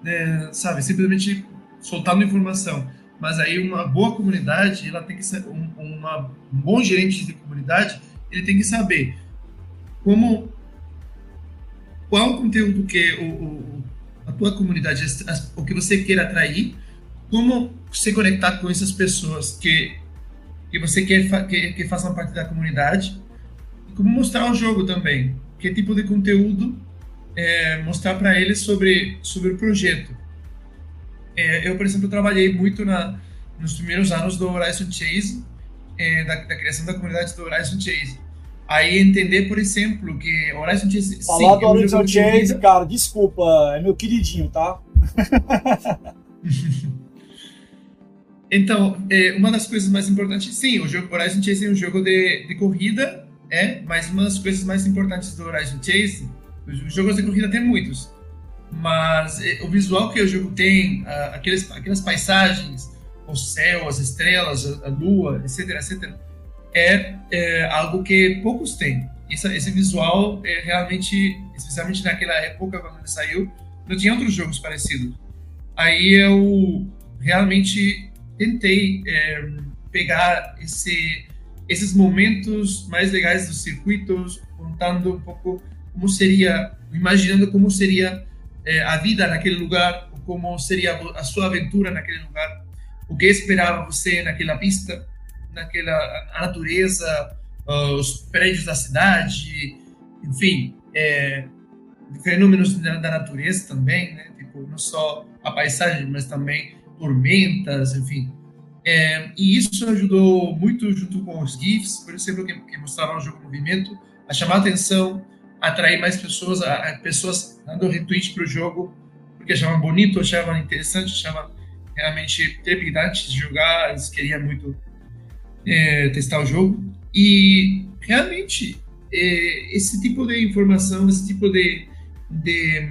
É, sabe, simplesmente soltando informação. Mas aí uma boa comunidade, ela tem que ser um, uma, um bom gerente de comunidade, ele tem que saber como qual o conteúdo que o, o, a tua comunidade, o que você quer atrair, como se conectar com essas pessoas que, que você quer que, que façam parte da comunidade, e como mostrar o jogo também, que tipo de conteúdo é, mostrar para eles sobre, sobre o projeto. É, eu, por exemplo, trabalhei muito na, nos primeiros anos do Horizon Chase, é, da, da criação da comunidade do Horizon Chase. Aí entender, por exemplo, que Horizon Chase. Falar sim, do Horizon Chase, cara, desculpa, é meu queridinho, tá? então, é, uma das coisas mais importantes, sim, o jogo Horizon Chase é um jogo de, de corrida, é, mas uma das coisas mais importantes do Horizon Chase, os jogos de corrida tem muitos, mas é, o visual que o jogo tem, aqueles, aquelas paisagens, o céu, as estrelas, a lua, etc, etc é, é algo que poucos têm. Esse, esse visual é realmente, especialmente naquela época quando ele saiu, não tinha outros jogos parecidos. Aí eu realmente tentei é, pegar esse, esses momentos mais legais dos circuitos, contando um pouco como seria, imaginando como seria é, a vida naquele lugar, como seria a sua aventura naquele lugar, o que esperava você naquela pista naquela a natureza, os prédios da cidade, enfim, fenômenos da, da, natureza também, né? Tipo, não só a paisagem, mas também tormentas, enfim. É, e isso ajudou muito junto com os GIFs, por exemplo, que, que mostravam o jogo movimento, a chamar a atenção, atrair mais pessoas, a, a pessoas dando retweet para o jogo, porque achavam bonito, achavam interessante, achavam realmente trepidante de jogar, eles queriam muito é, testar o jogo. E realmente, é, esse tipo de informação, esse tipo de, de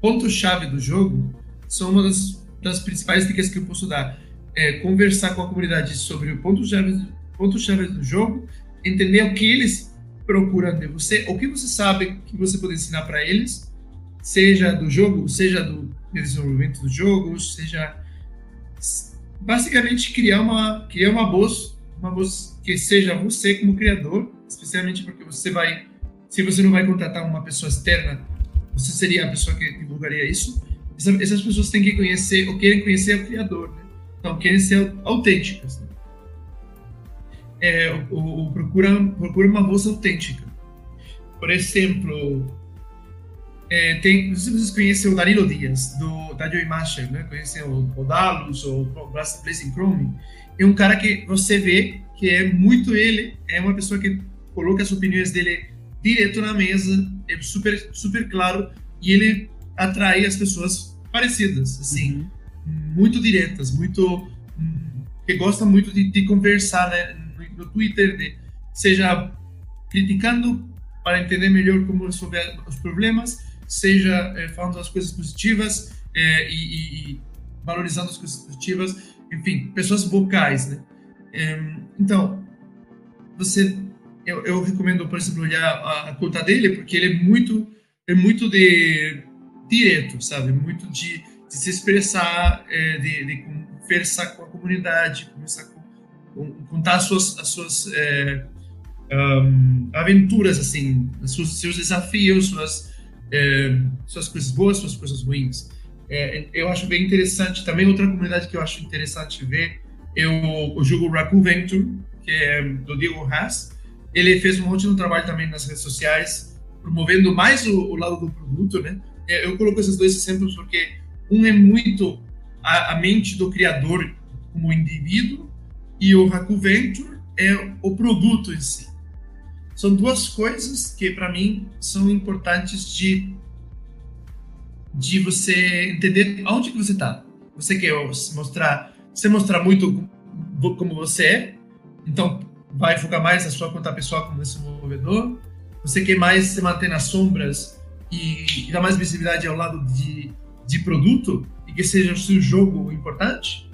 ponto-chave do jogo são uma das, das, principais dicas que eu posso dar. É conversar com a comunidade sobre o ponto-chave ponto -chave do jogo, entender o que eles procuram de você, o que você sabe que você pode ensinar para eles, seja do jogo, seja do desenvolvimento do jogo, seja basicamente criar uma criar uma voz, uma voz que seja você como criador, especialmente porque você vai, se você não vai contratar uma pessoa externa, você seria a pessoa que divulgaria isso. Essas pessoas têm que conhecer, ou querem conhecer o criador, né? Então querem ser autênticas. Né? É, o, o, procura procura uma voz autêntica. Por exemplo, é, tem, não sei se vocês conhecem o Danilo Dias, do, da Joy né? Conhecem o, o Dalus, ou o Blazing Chrome. É um cara que você vê que é muito ele, é uma pessoa que coloca as opiniões dele direto na mesa, é super, super claro, e ele atrai as pessoas parecidas, assim, uhum. muito diretas, muito. que gostam muito de, de conversar né, no, Twitter, de, seja criticando para entender melhor como resolver os problemas, seja é, falando das coisas positivas é, e, e, valorizando as coisas positivas, enfim, pessoas vocais, né? Então, você, eu, eu, recomendo, por exemplo, olhar a, a, conta dele, porque ele é muito, é muito de direto, sabe? Muito de, de se expressar, de, de, conversar com a comunidade, conversar com, contar as suas, as suas é, um, aventuras, assim, seus, seus desafios, suas, é, suas coisas boas, suas coisas ruins. É, eu acho bem interessante. Também outra comunidade que eu acho interessante ver é o, o jogo Raku Venture, que é do Diego Haas. Ele fez um ótimo trabalho também nas redes sociais, promovendo mais o, o lado do produto, né? É, eu coloco esses dois exemplos porque um é muito a, a mente do criador como indivíduo e o Haku Venture é o produto em si. São duas coisas que para mim são importantes de de você entender aonde que você está. Você quer mostrar, você mostrar muito como você é, então vai focar mais na sua conta pessoal como desenvolvedor. Você quer mais se manter nas sombras e, e dar mais visibilidade ao lado de, de produto e que seja o seu jogo importante?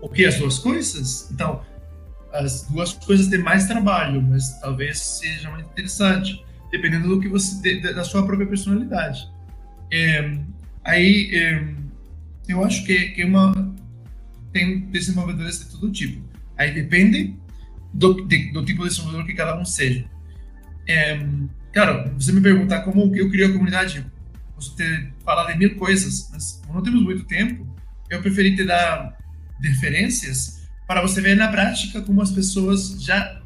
O que as duas coisas? Então, as duas coisas têm mais trabalho, mas talvez seja mais interessante, dependendo do que você da sua própria personalidade. É, aí é, eu acho que, que uma tem desenvolvedores de todo tipo. Aí depende do, de, do tipo de desenvolvedor que cada um seja. É, cara, você me perguntar como eu criei a comunidade, posso ter falado de mil coisas, mas não temos muito tempo, eu preferi te dar referências para você ver na prática como as pessoas já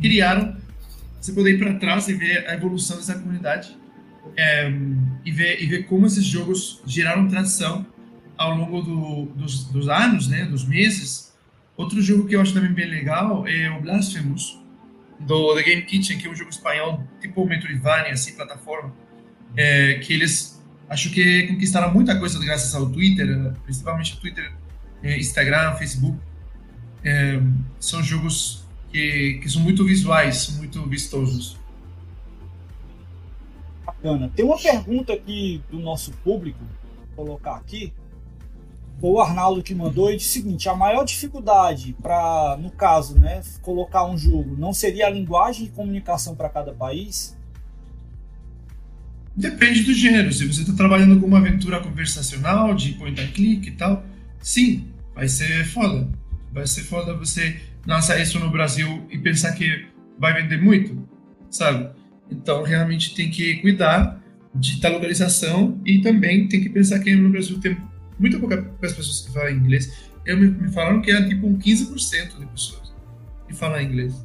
criaram. Você poder ir para trás e ver a evolução dessa comunidade é, e, ver, e ver como esses jogos geraram tração ao longo do, dos, dos, anos, né, dos meses. Outro jogo que eu acho também bem legal é o Blasphemous, do The Game Kitchen, que é um jogo espanhol tipo Metroidvania, assim, plataforma, é, que eles acho que conquistaram muita coisa graças ao Twitter, principalmente o Twitter, Instagram, Facebook. É, são jogos que, que são muito visuais, são muito vistosos. Bacana. Tem uma pergunta aqui do nosso público, vou colocar aqui. O Arnaldo que mandou e disse o seguinte: a maior dificuldade para, no caso, né, colocar um jogo não seria a linguagem de comunicação para cada país? Depende do gênero. Se você está trabalhando com uma aventura conversacional, de point and click e tal, sim, vai ser foda. Vai ser foda você lançar isso no Brasil e pensar que vai vender muito, sabe? Então, realmente tem que cuidar de tal localização e também tem que pensar que no Brasil tem muito poucas pessoas que falam inglês. Eu, me, me falaram que é tipo um 15% de pessoas que falam inglês.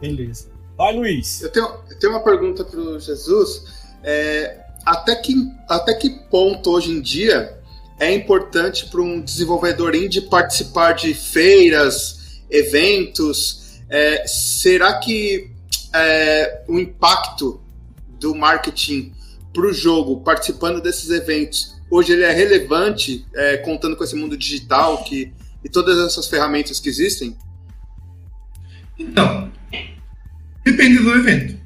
Beleza. Vai, Luiz. Eu tenho, eu tenho uma pergunta para o Jesus. É, até, que, até que ponto hoje em dia é importante para um desenvolvedor indie participar de feiras, eventos? É, será que é, o impacto do marketing para o jogo, participando desses eventos, hoje ele é relevante, é, contando com esse mundo digital que, e todas essas ferramentas que existem? Então, depende do evento.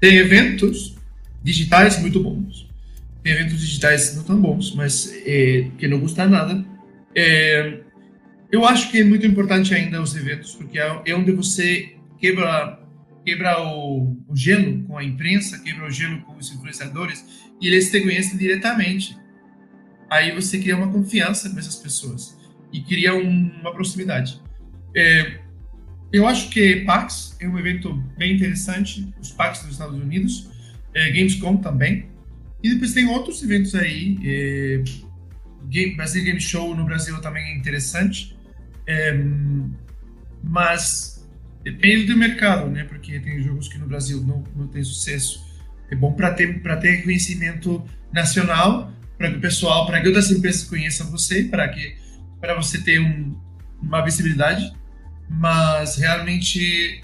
Tem eventos digitais muito bons eventos digitais não tão bons, mas é, que não custa nada. É, eu acho que é muito importante ainda os eventos, porque é, é onde você quebra quebra o, o, gelo com a imprensa, quebra o gelo com os influenciadores, e eles te conhecem diretamente. Aí você cria uma confiança com essas pessoas e cria um, uma proximidade. É, eu acho que PAX é um evento bem interessante, os PAX dos Estados Unidos, é, Gamescom também, e depois tem outros eventos aí. É, Game, Brasil Game Show no Brasil também é interessante. É, mas depende do mercado, né? Porque tem jogos que no Brasil não, não tem sucesso. É bom para ter, ter reconhecimento nacional, para que o pessoal, para que outras empresas conheçam você, para que para você ter um, uma visibilidade. Mas realmente,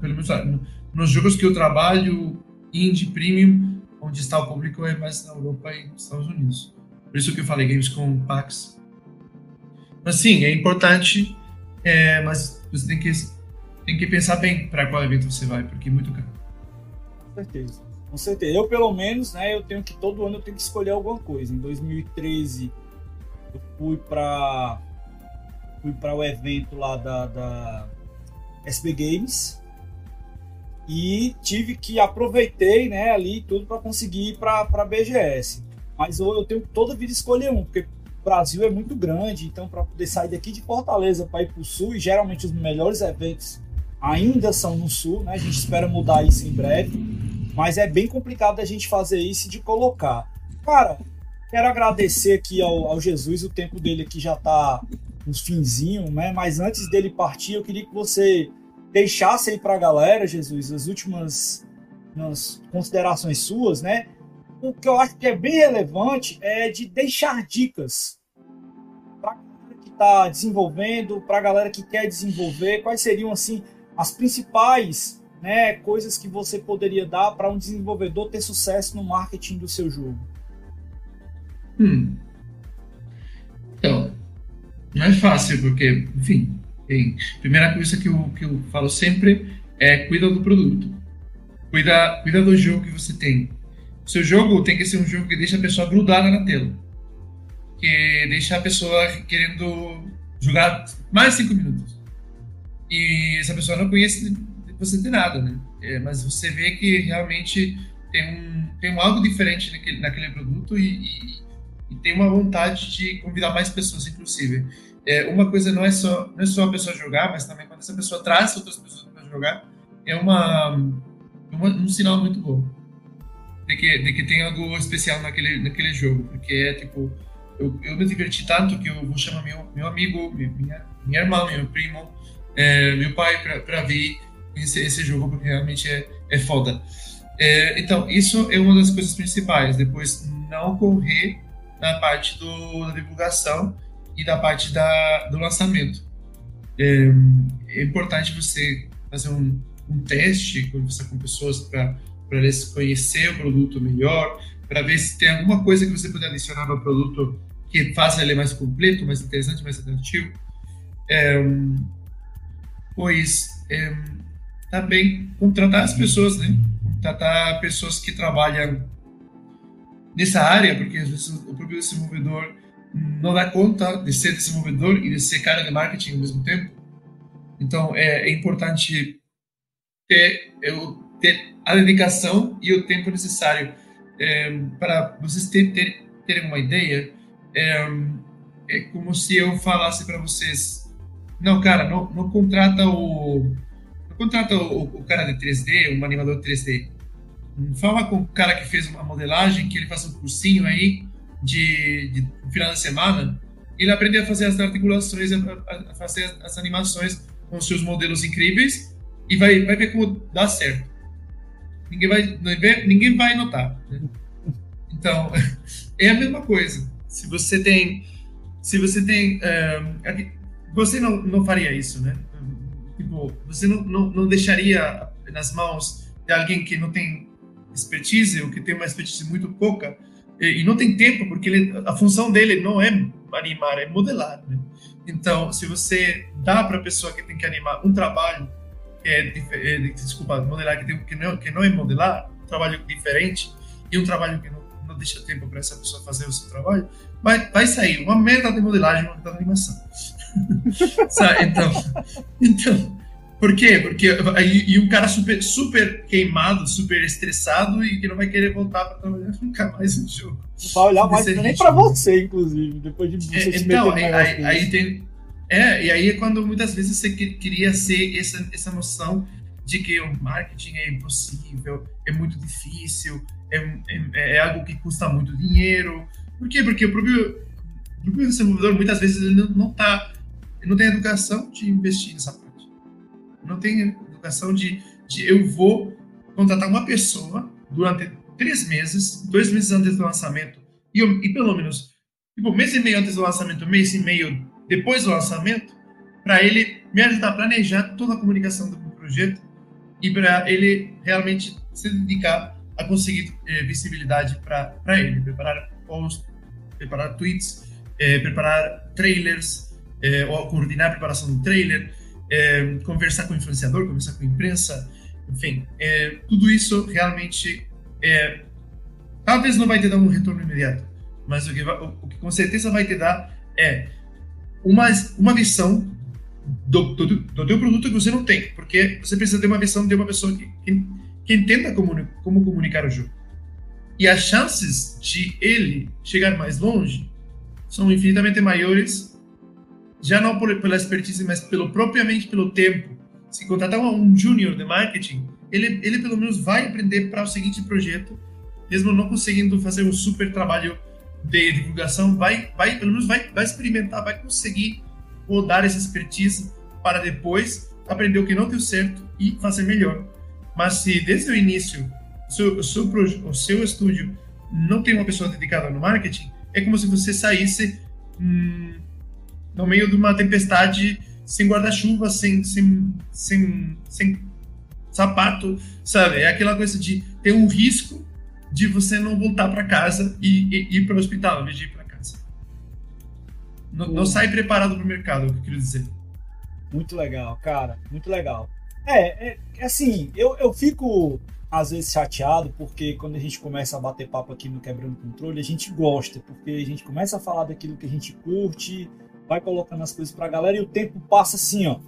pelo menos nos jogos que eu trabalho, indie premium, onde está o público é mais na Europa e nos Estados Unidos. Por isso que eu falei games com PAX. Mas sim, é importante, é, mas você tem que, tem que pensar bem para qual evento você vai, porque é muito caro. Com certeza. Com certeza. Eu, pelo menos, né, eu tenho que todo ano eu tenho que escolher alguma coisa. Em 2013, eu fui para fui para o evento lá da, da SB Games, e tive que aproveitei, né, ali tudo para conseguir ir para BGS. Mas eu, eu tenho toda a vida escolher um, porque Brasil é muito grande, então para poder sair daqui de Fortaleza para ir para o sul, e geralmente os melhores eventos ainda são no sul, né? A gente espera mudar isso em breve, mas é bem complicado a gente fazer isso e de colocar. Cara, quero agradecer aqui ao, ao Jesus, o tempo dele aqui já está nos finzinho, né? Mas antes dele partir, eu queria que você deixasse aí para a galera, Jesus, as últimas considerações suas, né? o que eu acho que é bem relevante é de deixar dicas para a galera que está desenvolvendo, para a galera que quer desenvolver, quais seriam assim as principais né, coisas que você poderia dar para um desenvolvedor ter sucesso no marketing do seu jogo? Hum. Então, não é fácil, porque, enfim, tem, primeira coisa que eu, que eu falo sempre é cuida do produto. Cuida, cuida do jogo que você tem seu jogo tem que ser um jogo que deixa a pessoa grudada na tela. Que deixa a pessoa querendo jogar mais 5 minutos. E essa pessoa não conhece você de nada, né? É, mas você vê que realmente tem um, tem um algo diferente naquele, naquele produto e, e, e tem uma vontade de convidar mais pessoas, inclusive. É, uma coisa não é só não é só a pessoa jogar, mas também quando essa pessoa traz outras pessoas para jogar, é uma, uma, um sinal muito bom de que, de que tem algo especial naquele, naquele jogo, porque é tipo, eu, eu me diverti tanto que eu vou chamar meu, meu amigo, minha, minha irmã, meu primo, é, meu pai para vir esse, esse jogo, porque realmente é, é foda. É, então, isso é uma das coisas principais. Depois, não correr na parte do, da divulgação e da parte da, do lançamento. É, é importante você fazer um, um teste, conversar com pessoas para para conhecer o produto melhor, para ver se tem alguma coisa que você pode adicionar no produto que faça ele mais completo, mais interessante, mais atrativo. É, pois é, também contratar as pessoas, né? Contratar pessoas que trabalham nessa área, porque às vezes o próprio desenvolvedor não dá conta de ser desenvolvedor e de ser cara de marketing ao mesmo tempo. Então é, é importante ter, eu, ter a dedicação e o tempo necessário é, para vocês ter, ter, terem uma ideia. É, é como se eu falasse para vocês: não, cara, não, não contrata o não contrata o, o, cara de 3D, um animador 3D. Fala com o cara que fez uma modelagem, que ele faça um cursinho aí de, de final da semana. Ele aprende a fazer as articulações, a, a fazer as animações com seus modelos incríveis e vai, vai ver como dá certo ninguém vai, ninguém vai notar. Né? Então, é a mesma coisa. Se você tem, se você tem, uh, você não, não faria isso, né? Tipo, você não, não, não deixaria nas mãos de alguém que não tem expertise ou que tem uma expertise muito pouca e, e não tem tempo porque ele, a função dele não é animar, é modelar. Né? Então, se você dá para a pessoa que tem que animar um trabalho é, é, desculpa, modelar que, tem, que, não, que não é modelar, um trabalho diferente e um trabalho que não, não deixa tempo para essa pessoa fazer o seu trabalho, vai, vai sair uma merda de modelagem, uma merda de animação. então, então, por quê? Porque e, e um cara super, super queimado, super estressado e que não vai querer voltar para trabalhar nunca mais no jogo. Não vai olhar mais nem para você, inclusive, depois de você é, Então, aí, aí, aí tem é, e aí é quando muitas vezes você queria ser essa, essa noção de que o marketing é impossível, é muito difícil, é, é, é algo que custa muito dinheiro. Por quê? Porque o próprio, o próprio desenvolvedor, muitas vezes, ele não, não, tá, não tem educação de investir nessa. Não tem educação de, de eu vou contratar uma pessoa durante três meses, dois meses antes do lançamento, e, e pelo menos, tipo, mês e meio antes do lançamento, mês e meio depois do lançamento, para ele me ajudar a planejar toda a comunicação do projeto e para ele realmente se dedicar a conseguir é, visibilidade para ele, preparar posts, preparar tweets, é, preparar trailers, é, ou coordenar a preparação do trailer, conversar com o influenciador, conversar com a imprensa, enfim, tudo isso realmente talvez não vai te dar um retorno imediato, mas o que, o que com certeza vai te dar é uma, uma visão do, do, do teu produto que você não tem, porque você precisa ter uma visão de uma pessoa que, que, que entenda como, como comunicar o jogo. E as chances de ele chegar mais longe são infinitamente maiores, já não por, pela expertise, mas pelo propriamente pelo tempo. Se contratar um júnior de marketing, ele, ele pelo menos vai aprender para o seguinte projeto, mesmo não conseguindo fazer um super trabalho de divulgação, vai, vai pelo menos vai, vai experimentar, vai conseguir rodar essa expertise para depois aprender o que não deu certo e fazer melhor. Mas se desde o início seu, seu, o seu estúdio não tem uma pessoa dedicada no marketing, é como se você saísse hum, no meio de uma tempestade sem guarda-chuva, sem, sem, sem, sem sapato, sabe? É aquela coisa de ter um risco de você não voltar para casa e, e, ir para o hospital, ao invés de ir para casa. Não, não sai preparado para o mercado, é o que eu quero dizer. Muito legal, cara, muito legal. É, é, é assim, eu, eu fico às vezes chateado, porque quando a gente começa a bater papo aqui no Quebrando Controle, a gente gosta, porque a gente começa a falar daquilo que a gente curte, vai colocando as coisas pra galera e o tempo passa assim, ó.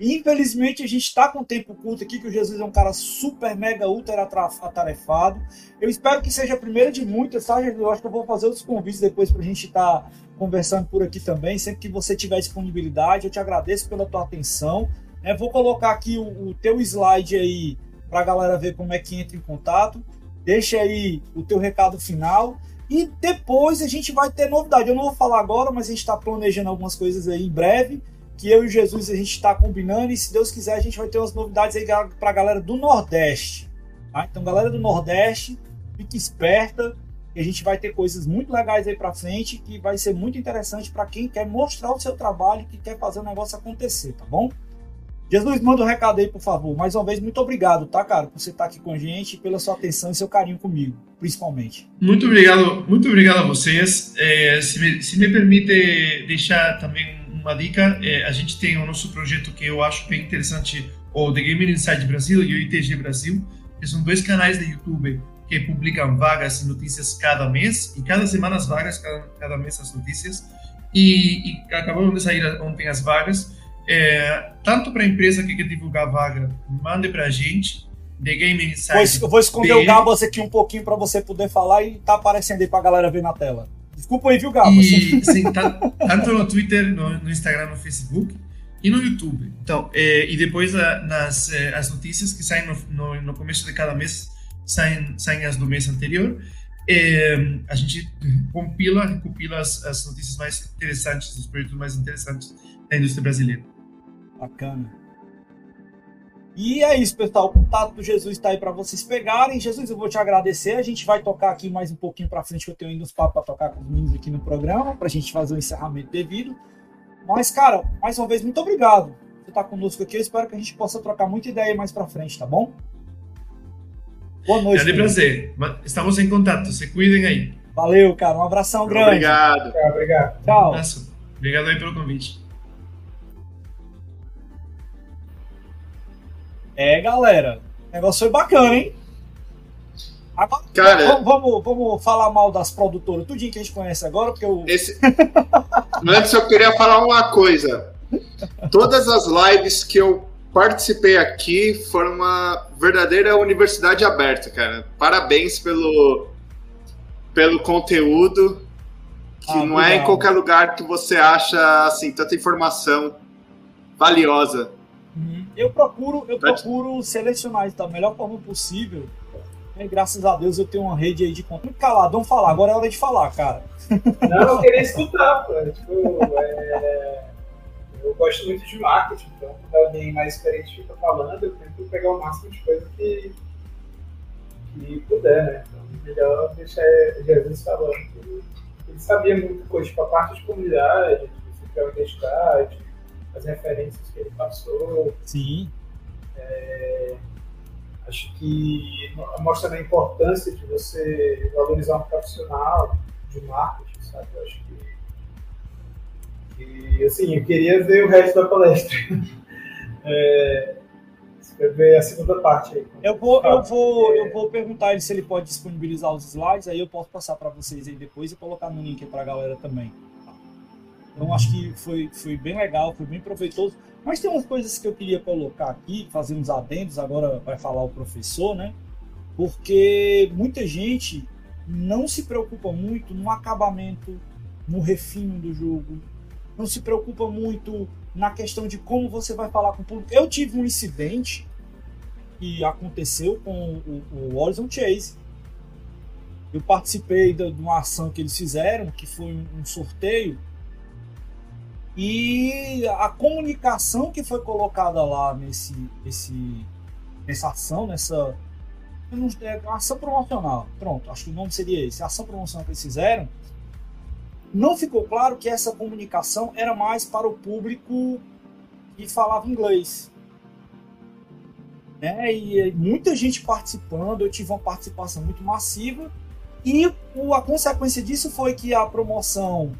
Infelizmente a gente está com tempo curto aqui, que o Jesus é um cara super, mega, ultra atarefado. Eu espero que seja a primeira de muitas, tá, Jesus? Eu acho que eu vou fazer outros convites depois para a gente estar tá conversando por aqui também. Sempre que você tiver disponibilidade, eu te agradeço pela tua atenção. É, vou colocar aqui o, o teu slide aí para a galera ver como é que entra em contato. Deixa aí o teu recado final. E depois a gente vai ter novidade. Eu não vou falar agora, mas a gente está planejando algumas coisas aí em breve. Que eu e Jesus a gente está combinando. E se Deus quiser, a gente vai ter umas novidades aí para a galera do Nordeste. Tá? Então, galera do Nordeste, fique esperta. Que a gente vai ter coisas muito legais aí para frente. Que vai ser muito interessante para quem quer mostrar o seu trabalho, que quer fazer o negócio acontecer, tá bom? Jesus, manda um recado aí, por favor. Mais uma vez, muito obrigado, tá, cara, por você estar aqui com a gente, pela sua atenção e seu carinho comigo, principalmente. Muito obrigado, muito obrigado a vocês. É, se, me, se, me, permite deixar também uma dica, é, a gente tem o nosso projeto que eu acho bem interessante, o The Gaming Inside Brasil e o ITG Brasil, que são dois canais de YouTube que publicam vagas e notícias cada mês, e cada semana as vagas, cada, cada mês as notícias, e, e acabaram de sair ontem as vagas, é, tanto para a empresa que quer divulgar a vaga, mande para a gente. The Game Insight. eu vou esconder o Gabas aqui um pouquinho para você poder falar e tá aparecendo aí para a galera ver na tela. Desculpa aí, viu, Gabas? E, sim, tá, tanto no Twitter, no, no, Instagram, no Facebook e no YouTube. Então, é, e depois a, nas é, as notícias que saem no, no, no, começo de cada mês, saem, saem as do mês anterior. É, a gente compila, recopila as, as notícias mais interessantes, os projetos mais interessantes da indústria brasileira. Bacana. E é isso, pessoal. O contato do Jesus está aí para vocês pegarem. Jesus, eu vou te agradecer. A gente vai tocar aqui mais um pouquinho para frente, que eu tenho ainda uns papos para tocar com os meninos aqui no programa, para a gente fazer o encerramento devido. Mas, cara, mais uma vez, muito obrigado por estar conosco aqui. Eu espero que a gente possa trocar muita ideia mais para frente, tá bom? Boa noite. É de prazer. Estamos em contato. Se cuidem aí. Valeu, cara. Um abração grande. Obrigado. Tchau, obrigado. Tchau. Obrigado aí pelo convite. É, galera, o negócio foi bacana, hein? Agora, Cara, vamos, vamos, vamos, falar mal das produtoras, tudinho que a gente conhece agora, porque eu. Esse... Antes eu queria falar uma coisa. Todas as lives que eu participei aqui foram uma verdadeira universidade aberta, cara. Parabéns pelo, pelo conteúdo, que ah, não é em qualquer lugar que você acha assim tanta informação valiosa. Eu procuro, eu procuro selecionar isso da melhor forma possível. E graças a Deus eu tenho uma rede aí de contato. Calado, vamos falar, agora é hora de falar, cara. Não, eu queria escutar, pô. Tipo, é... eu gosto muito de marketing, então quando alguém mais experiente fica falando, eu tento pegar o máximo de coisa que, que puder, né? Então, melhor deixar Jesus falando. Ele, sabia muito coisa, tipo, a parte de comunidade, de identidade, as referências que ele passou. Sim. É, acho que mostra a importância de você valorizar um profissional de marketing, sabe? Eu acho que, que assim, eu queria ver o resto da palestra. é, ver a segunda parte aí. Eu vou, eu vou, eu vou perguntar ele se ele pode disponibilizar os slides, aí eu posso passar para vocês aí depois e colocar no link para a galera também. Então acho que foi, foi bem legal, foi bem proveitoso. Mas tem umas coisas que eu queria colocar aqui, fazer uns adendos, agora vai falar o professor, né? Porque muita gente não se preocupa muito no acabamento no refino do jogo, não se preocupa muito na questão de como você vai falar com o público. Eu tive um incidente que aconteceu com o, o Horizon Chase. Eu participei de uma ação que eles fizeram, que foi um sorteio, e a comunicação que foi colocada lá nesse, esse, nessa ação, nessa é, ação promocional, pronto, acho que o nome seria esse, a ação promocional que eles fizeram, não ficou claro que essa comunicação era mais para o público que falava inglês. Né? E muita gente participando, eu tive uma participação muito massiva, e a consequência disso foi que a promoção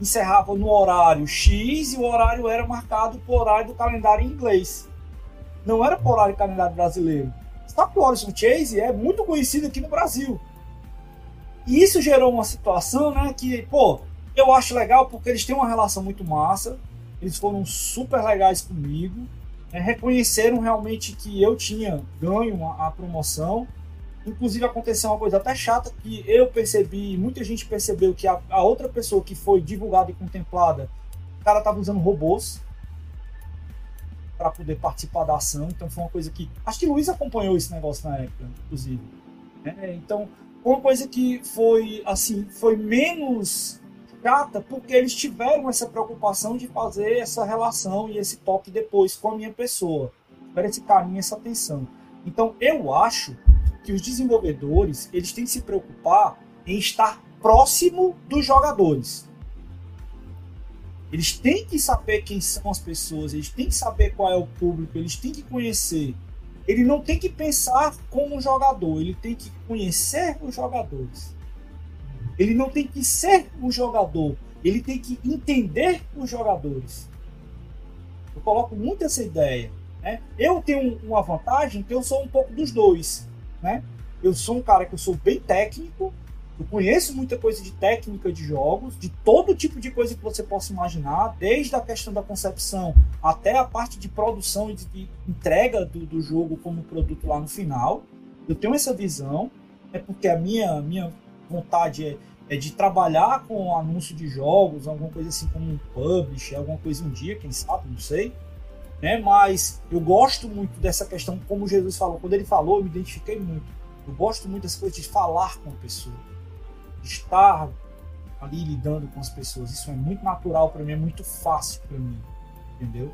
encerrava no horário X e o horário era marcado por horário do calendário inglês. Não era por horário do calendário brasileiro. Sabe que o Horizon Chase é muito conhecido aqui no Brasil. E isso gerou uma situação, né, que, pô, eu acho legal porque eles têm uma relação muito massa, eles foram super legais comigo, né, reconheceram realmente que eu tinha ganho a, a promoção. Inclusive aconteceu uma coisa até chata que eu percebi, muita gente percebeu que a, a outra pessoa que foi divulgada e contemplada, o cara estava usando robôs para poder participar da ação. Então foi uma coisa que. Acho que Luiz acompanhou esse negócio na época, inclusive. Né? Então, uma coisa que foi assim, foi menos chata porque eles tiveram essa preocupação de fazer essa relação e esse toque depois com a minha pessoa. Tiveram esse carinho, essa atenção. Então, eu acho que os desenvolvedores eles têm que se preocupar em estar próximo dos jogadores. Eles têm que saber quem são as pessoas, eles têm que saber qual é o público, eles têm que conhecer. Ele não tem que pensar como um jogador, ele tem que conhecer os jogadores. Ele não tem que ser um jogador, ele tem que entender os jogadores. Eu coloco muito essa ideia. Né? Eu tenho uma vantagem que eu sou um pouco dos dois. Né? Eu sou um cara que eu sou bem técnico, eu conheço muita coisa de técnica de jogos, de todo tipo de coisa que você possa imaginar, desde a questão da concepção até a parte de produção e de entrega do, do jogo como produto lá no final. Eu tenho essa visão, é porque a minha, minha vontade é, é de trabalhar com anúncio de jogos, alguma coisa assim como um publish, alguma coisa um dia, quem sabe, não sei. Né? Mas eu gosto muito dessa questão, como Jesus falou, quando ele falou, eu me identifiquei muito. Eu gosto muito dessa coisa de falar com a pessoa estar ali lidando com as pessoas. Isso é muito natural para mim, é muito fácil para mim, entendeu?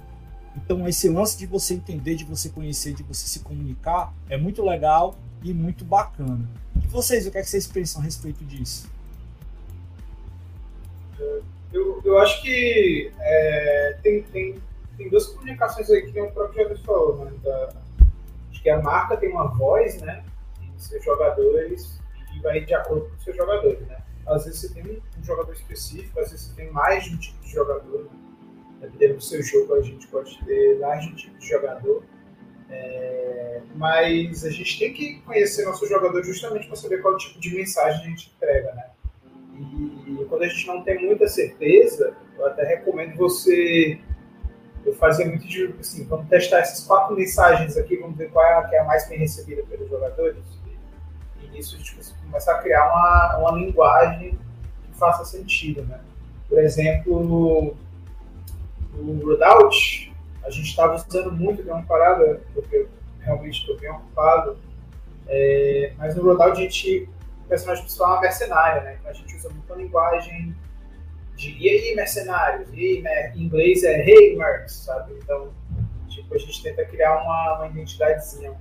Então esse lance de você entender, de você conhecer, de você se comunicar é muito legal e muito bacana. E vocês, o que, é que vocês pensam a respeito disso? Eu, eu acho que é, tem, tem, tem duas comunicações aí que o próprio Jesus falou, né? Da, acho que a marca tem uma voz, né? E seus jogadores e vai de acordo com os seus jogadores, né? Às vezes você tem um jogador específico, às vezes você tem mais de um tipo de jogador. Né? Dependendo do seu jogo, a gente pode ter mais de um tipo de jogador. É... mas a gente tem que conhecer nosso jogador justamente para saber qual tipo de mensagem a gente entrega, né? E quando a gente não tem muita certeza, eu até recomendo você eu fazer muito de assim, vamos testar essas quatro mensagens aqui, vamos ver qual é a que é a mais bem recebida pelos jogadores nisso a gente começar a criar uma, uma linguagem que faça sentido, né? Por exemplo, no, no Rodout, a gente estava usando muito, deu uma parada, porque realmente estou bem ocupado, é, mas no Rodout a gente, o personagem principal é uma mercenária, né? Então a gente usa muito a linguagem de e aí, mercenários, e aí, em inglês é hey, mercs, sabe? Então, tipo, a gente tenta criar uma, uma identidadezinha.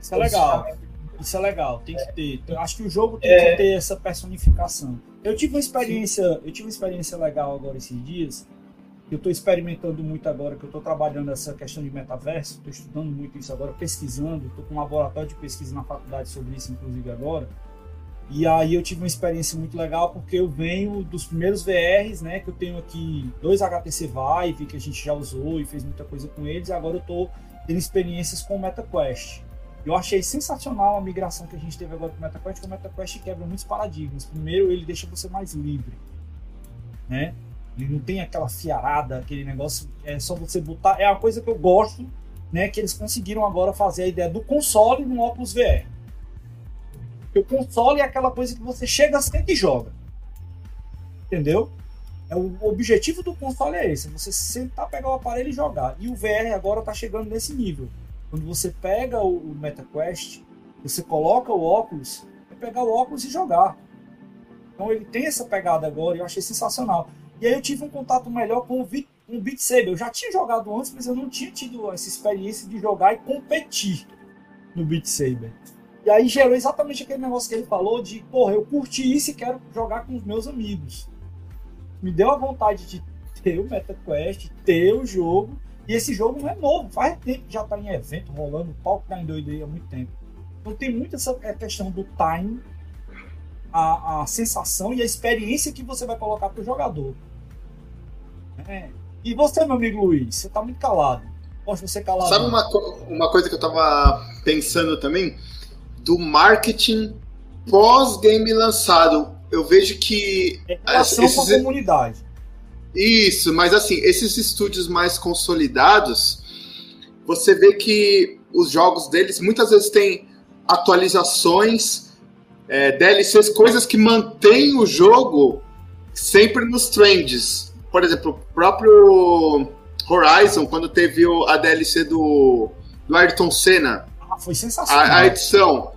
Isso é legal. Isso é legal, tem que ter. Eu acho que o jogo tem é. que ter essa personificação. Eu tive uma experiência, eu tive uma experiência legal agora esses dias. Eu estou experimentando muito agora, que eu estou trabalhando essa questão de metaverso, estou estudando muito isso agora, pesquisando, estou com um laboratório de pesquisa na faculdade sobre isso, inclusive agora. E aí eu tive uma experiência muito legal porque eu venho dos primeiros VRs, né? Que eu tenho aqui dois HTC Vive que a gente já usou e fez muita coisa com eles. E agora eu estou tendo experiências com o MetaQuest. Eu achei sensacional a migração que a gente teve agora para o MetaQuest, porque o MetaQuest quebra muitos paradigmas. Primeiro, ele deixa você mais livre, né? Ele não tem aquela fiarada, aquele negócio, é só você botar. É uma coisa que eu gosto, né? Que eles conseguiram agora fazer a ideia do console no óculos VR. Porque o console é aquela coisa que você chega, senta e joga. Entendeu? É o objetivo do console é esse, você sentar, pegar o aparelho e jogar. E o VR agora está chegando nesse nível. Quando você pega o, o MetaQuest, você coloca o óculos, é pegar o óculos e jogar. Então ele tem essa pegada agora e eu achei sensacional. E aí eu tive um contato melhor com o, Beat, com o Beat Saber. Eu já tinha jogado antes, mas eu não tinha tido essa experiência de jogar e competir no Beat Saber. E aí gerou exatamente aquele negócio que ele falou de, porra, eu curti isso e quero jogar com os meus amigos. Me deu a vontade de ter o MetaQuest, ter o jogo. E esse jogo não é novo, faz tempo que já tá em evento, rolando, o palco tá em doido aí há muito tempo. Então tem muito essa questão do time, a, a sensação e a experiência que você vai colocar pro jogador. É. E você, meu amigo Luiz, você tá muito calado. Poxa, você calado. Sabe uma, uma coisa que eu tava pensando também? Do marketing pós-game lançado. Eu vejo que. É relação esses... com a comunidade. Isso, mas assim, esses estúdios mais consolidados, você vê que os jogos deles muitas vezes têm atualizações, é, DLCs, coisas que mantêm o jogo sempre nos trends. Por exemplo, o próprio Horizon, quando teve a DLC do, do Ayrton Senna. Ah, foi sensacional. A, a edição.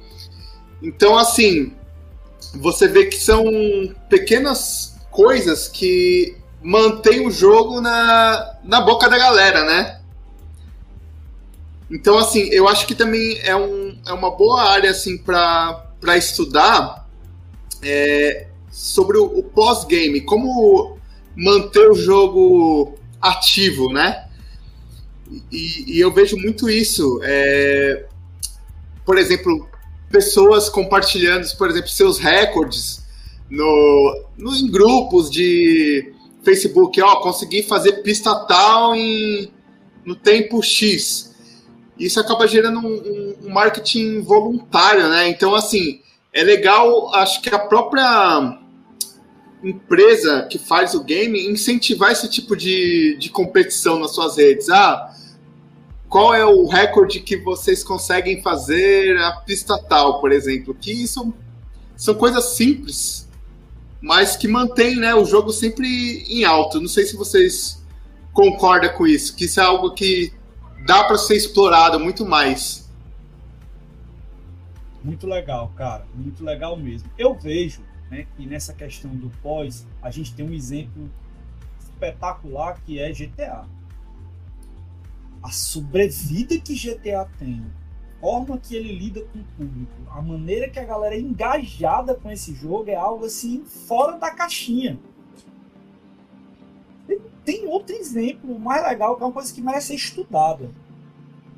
Então, assim, você vê que são pequenas coisas que mantêm o jogo na, na boca da galera, né? Então, assim, eu acho que também é, um, é uma boa área, assim, para estudar é, sobre o, o pós-game, como manter o jogo ativo, né? E, e eu vejo muito isso. É, por exemplo, pessoas compartilhando, por exemplo, seus recordes no, no, em grupos de Facebook. Ó, consegui fazer pista tal em, no tempo X isso acaba gerando um, um, marketing voluntário, né? Então, assim, é legal, acho que a própria empresa que faz o game incentivar esse tipo de, de competição nas suas redes. Ah, qual é o recorde que vocês conseguem fazer a pista tal, por exemplo? Que são, são coisas simples, mas que mantém né, o jogo sempre em alto. Não sei se vocês concordam com isso, que isso é algo que dá para ser explorado muito mais. Muito legal, cara, muito legal mesmo. Eu vejo né, que nessa questão do pós, a gente tem um exemplo espetacular que é GTA. A sobrevida que GTA tem, a forma que ele lida com o público, a maneira que a galera é engajada com esse jogo é algo assim fora da caixinha tem outro exemplo mais legal, que é uma coisa que merece ser estudada.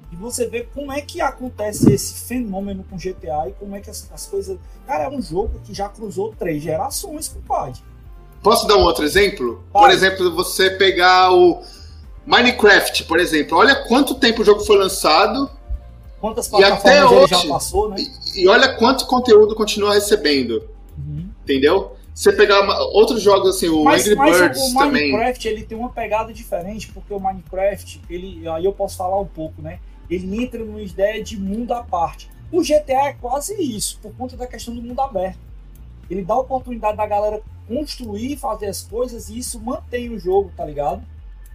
E você vê como é que acontece esse fenômeno com GTA e como é que as, as coisas. Cara, é um jogo que já cruzou três gerações, compadre. Posso dar um outro exemplo? Por exemplo, você pegar o Minecraft, por exemplo. Olha quanto tempo o jogo foi lançado. Quantas plataformas e até hoje, já passou, né? E, e, olha quanto conteúdo continua recebendo. Uhum. Entendeu? Você pegar uma, outros jogos assim, o mas, Angry mas Birds o também. Minecraft ele tem uma pegada diferente, porque o Minecraft, ele, aí eu posso falar um pouco, né? Ele entra numa ideia de mundo à parte. O GTA é quase isso, por conta da questão do mundo aberto. Ele dá a oportunidade da galera construir, fazer as coisas e isso mantém o jogo, tá ligado?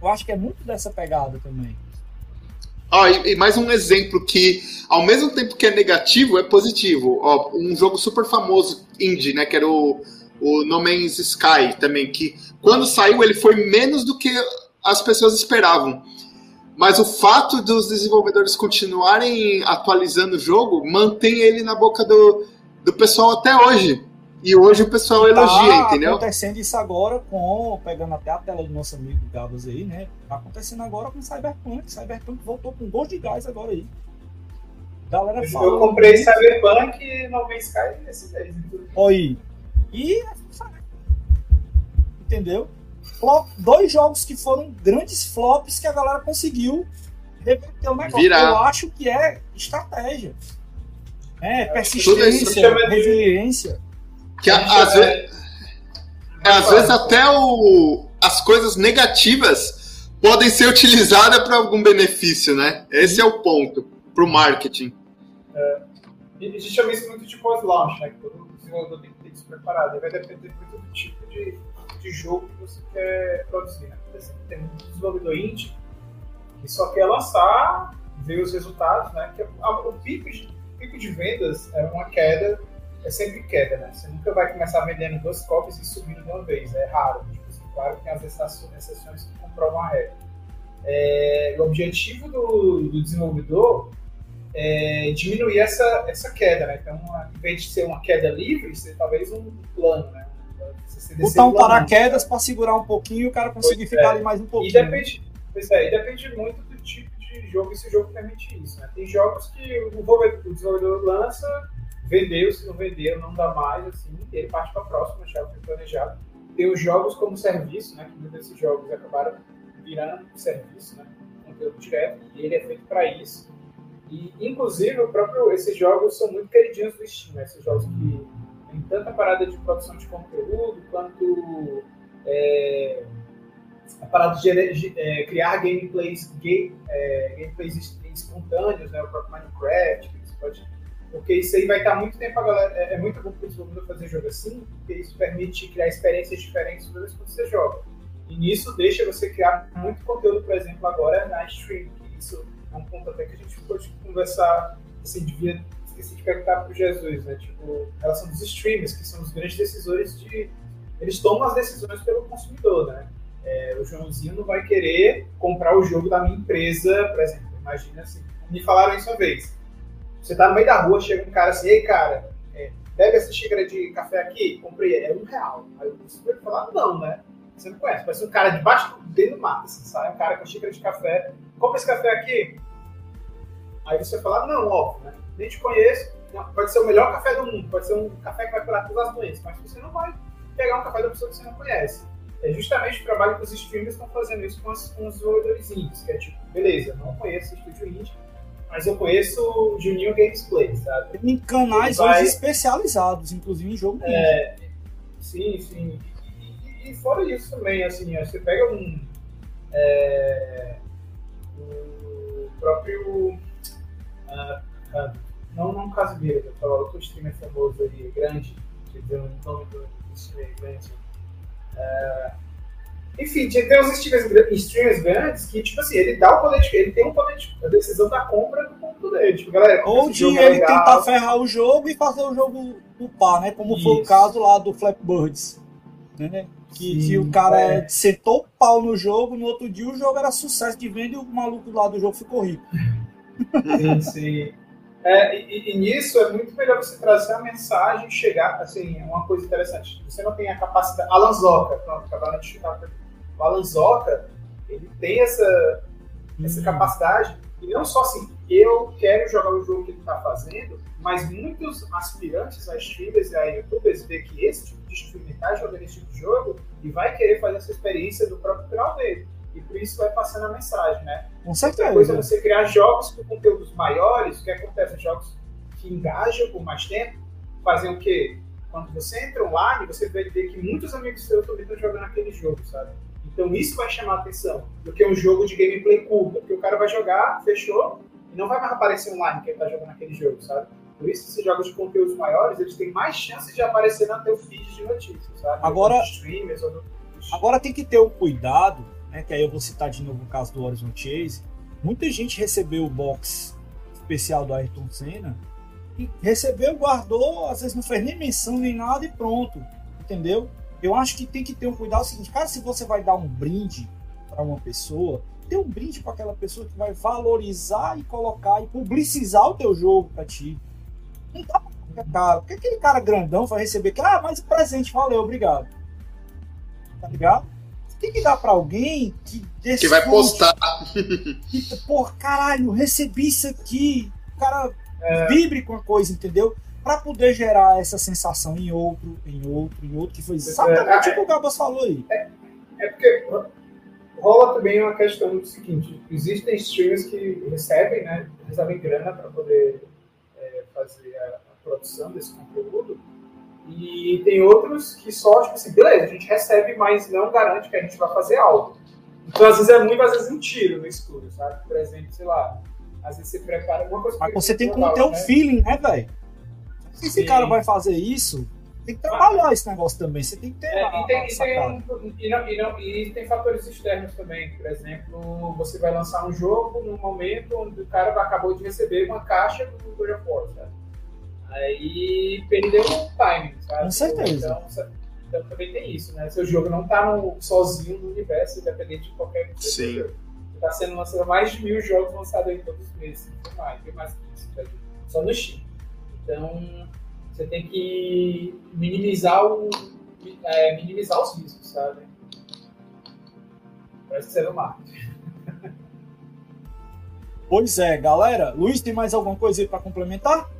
Eu acho que é muito dessa pegada também. Ó, e, e, mais um exemplo que, ao mesmo tempo que é negativo, é positivo. Ó, um jogo super famoso indie, né? Que era o o No Man's Sky também, que quando saiu ele foi menos do que as pessoas esperavam. Mas o fato dos desenvolvedores continuarem atualizando o jogo mantém ele na boca do, do pessoal até hoje. E hoje o pessoal tá elogia, entendeu? acontecendo isso agora com, pegando até a tela do nosso amigo Gabas aí, né? Tá acontecendo agora com Cyberpunk. Cyberpunk voltou com gosto de gás agora aí. Galera eu, fala, eu comprei Cyberpunk e No Man's Sky nesse mês. Oi, e entendeu? Flop, dois jogos que foram grandes flops que a galera conseguiu reverter o negócio. Virar. Eu acho que é estratégia. É, persistência, resiliência. Que às, vezes, às vezes até o, as coisas negativas podem ser utilizadas para algum benefício, né? Esse é o ponto para o marketing. É. E a gente chama isso muito de pós-launch, né? Que todo desenvolvedor tem que ter isso preparado. E vai depender muito do tipo de, de de jogo que você quer produzir. Né? Por exemplo, tem um desenvolvedor indie que só quer lançar, ver os resultados, né? Que o pico de, pico de vendas é uma queda, é sempre queda, né? Você nunca vai começar vendendo duas cópias e subindo de uma vez, é raro. Tipo assim, claro que tem as exceções que comprovam a regra. É, o objetivo do, do desenvolvedor é, diminuir essa, essa queda, né? Então, em vez de ser uma queda livre, ser talvez um plano, né? Botar um paraquedas para segurar um pouquinho e o cara conseguir pois ficar é. ali mais um pouquinho. E depende, pois é, e depende muito do tipo de jogo se o jogo permite isso, né? Tem jogos que o desenvolvedor lança, vendeu, se não vendeu, não dá mais, assim, ele parte para a próxima, já foi planejado. Tem os jogos como serviço, né? Que muitos desses jogos acabaram virando serviço, né? Conteúdo direto, e ele é feito para isso. E, inclusive, o próprio, esses jogos são muito queridinhos do Steam, né? esses jogos que tem tanta parada de produção de conteúdo, quanto é, a parada de, de é, criar gameplays, game, é, gameplays espontâneos, né? o próprio Minecraft, que você pode porque isso aí vai estar muito tempo a galera. É, é muito bom para o desenvolvedor fazer jogo assim, porque isso permite criar experiências diferentes toda vez que você joga. E nisso deixa você criar muito conteúdo, por exemplo, agora na stream, que isso é um ponto até que a gente pode conversar, assim, devia esqueci de perguntar para o Jesus, né? Tipo, em relação dos streamers, que são os grandes decisores de. Eles tomam as decisões pelo consumidor, né? É, o Joãozinho não vai querer comprar o jogo da minha empresa, por exemplo. Imagina assim. Me falaram isso uma vez. Você tá no meio da rua, chega um cara assim, ei, cara, é, pega essa xícara de café aqui, comprei, é um real. Aí você vai falar, não, né? Você não conhece. Parece um cara debaixo dentro do mato, assim, sai um cara com xícara de café, compra esse café aqui. Aí você fala, não, óbvio, né? Nem te conheço, não, pode ser o melhor café do mundo, pode ser um café que vai curar todas as doenças, mas você não vai pegar um café da pessoa que você não conhece. É justamente o trabalho que os streamers estão fazendo isso com, as, com os desenvolvedores indies, que é tipo, beleza, não conheço o estúdio indie, mas eu conheço o Juninho Gamesplay, sabe? Em canais vai... hoje especializados, inclusive em jogo é, Sim, sim e fora isso também, assim, você pega um. É, o próprio. Uh, uh, não, não Casimiro, eu falar outro streamer famoso ali, grande, que deu o nome do streamer grande. Uh, enfim, tem uns streamers, streamers grandes que, tipo assim, ele dá o poder de, ele tem um poder de a decisão da compra do ponto dele. Tipo, galera, Ou de é ele tentar ferrar o jogo e fazer o jogo do par, né? Como Isso. foi o caso lá do Flapbirds. Né? Que, Sim, que o cara é. sentou o pau no jogo, no outro dia o jogo era sucesso de venda e o maluco lá do jogo ficou rico. Sim, sim. É, e, e, nisso é muito melhor você trazer a mensagem, chegar, assim, é uma coisa interessante. Você não tem a capacidade. Alan Zoca, pronto, acabaram de chutar. O Alan Zoca, ele tem essa, essa hum. capacidade, e não só assim, eu quero jogar o jogo que ele está fazendo, mas muitos aspirantes a streamers e a youtubers vê que esse tipo de streamer está jogando esse tipo de jogo e vai querer fazer essa experiência do próprio canal dele. E por isso vai passando a mensagem, né? Com certeza. Outra coisa é você criar jogos com conteúdos maiores, o que acontece? Jogos que engajam por mais tempo, fazem o quê? Quando você entra online, você vai ver que muitos amigos seus também estão jogando aquele jogo, sabe? Então isso vai chamar a atenção do que um jogo de gameplay curta, porque o cara vai jogar, fechou, e não vai mais aparecer online que ele está jogando aquele jogo, sabe? Por isso, esses jogos de conteúdos maiores, eles têm mais chances de aparecer no teu feed de notícias, sabe? Agora, agora tem que ter o um cuidado, né? Que aí eu vou citar de novo o caso do Horizon Chase. Muita gente recebeu o box especial do Ayrton Senna e recebeu, guardou, às vezes não fez nem menção nem nada e pronto, entendeu? Eu acho que tem que ter um cuidado seguinte, cara, se você vai dar um brinde para uma pessoa, dê um brinde para aquela pessoa que vai valorizar e colocar e publicizar o teu jogo para ti. Não dá pra qualquer cara. Porque aquele cara grandão vai receber que, ah, mas presente, valeu, obrigado. Tá ligado? Você tem que dar pra alguém que desconte, Que vai postar. Que, porra, caralho, recebi isso aqui. O cara é. vibre com a coisa, entendeu? Pra poder gerar essa sensação em outro, em outro, em outro, que foi exatamente é, o que o Gabas falou aí. É, é porque rola também uma questão do seguinte: existem streamers que recebem, né? Recebem grana para poder fazer a, a, produção desse conteúdo. E tem outros que só, tipo assim, beleza, a gente recebe, mas não garante que a gente vai fazer algo. Então, às vezes é muito, às vezes um tiro no escuro, sabe? Por exemplo, sei lá, às vezes você prepara uma coisa... Mas você tem que ter um né? feeling, né, velho? Se esse cara vai fazer isso, tem que trabalhar esse negócio também. Você tem que ter. É, a, e, tem, e, tem um, e, não, e, não, e, tem fatores externos também. Por exemplo, você vai lançar um jogo no momento onde o cara acabou de receber uma caixa do God of War, sabe? Aí perdeu o timing, sabe? Com certeza. Então, então também tem isso, né? Seu jogo não está sozinho no universo, independente de qualquer coisa. Sim. Está sendo lançado mais de mil jogos lançados aí todos os meses. Não mais, tem mais que isso, tá? só no Steam. Então, você tem que minimizar, o, é, minimizar os riscos, sabe? Parece que você não marketing. Pois é, galera. Luiz, tem mais alguma coisa aí para complementar?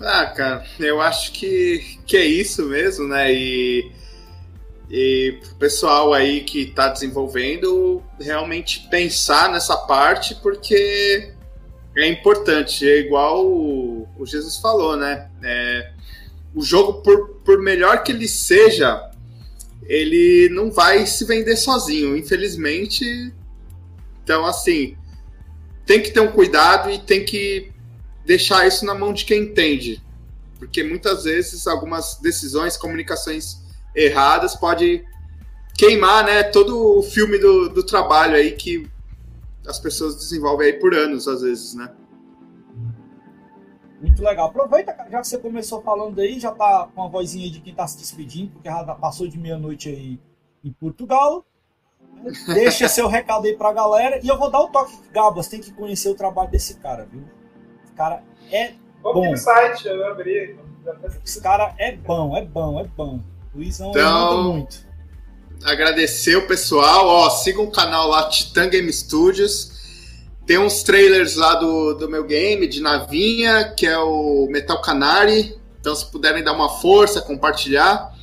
Ah, cara, eu acho que, que é isso mesmo, né? E, e o pessoal aí que está desenvolvendo realmente pensar nessa parte, porque é importante. É igual o, Jesus falou, né? É, o jogo, por, por melhor que ele seja, ele não vai se vender sozinho, infelizmente. Então, assim, tem que ter um cuidado e tem que deixar isso na mão de quem entende. Porque muitas vezes algumas decisões, comunicações erradas pode queimar né, todo o filme do, do trabalho aí que as pessoas desenvolvem aí por anos, às vezes, né? Muito legal. Aproveita, já que você começou falando aí, já tá com a vozinha de quem tá se despedindo, porque já passou de meia-noite aí em Portugal. Deixa seu recado aí pra galera. E eu vou dar o toque, Gabas, tem que conhecer o trabalho desse cara, viu? cara é bom. O site, eu abri. Esse cara é bom, é bom, é bom. Luizão então, muito. Agradecer o pessoal. Ó, sigam o canal lá, Titan Game Studios. Tem uns trailers lá do, do meu game, de navinha, que é o Metal Canary. Então, se puderem dar uma força, compartilhar.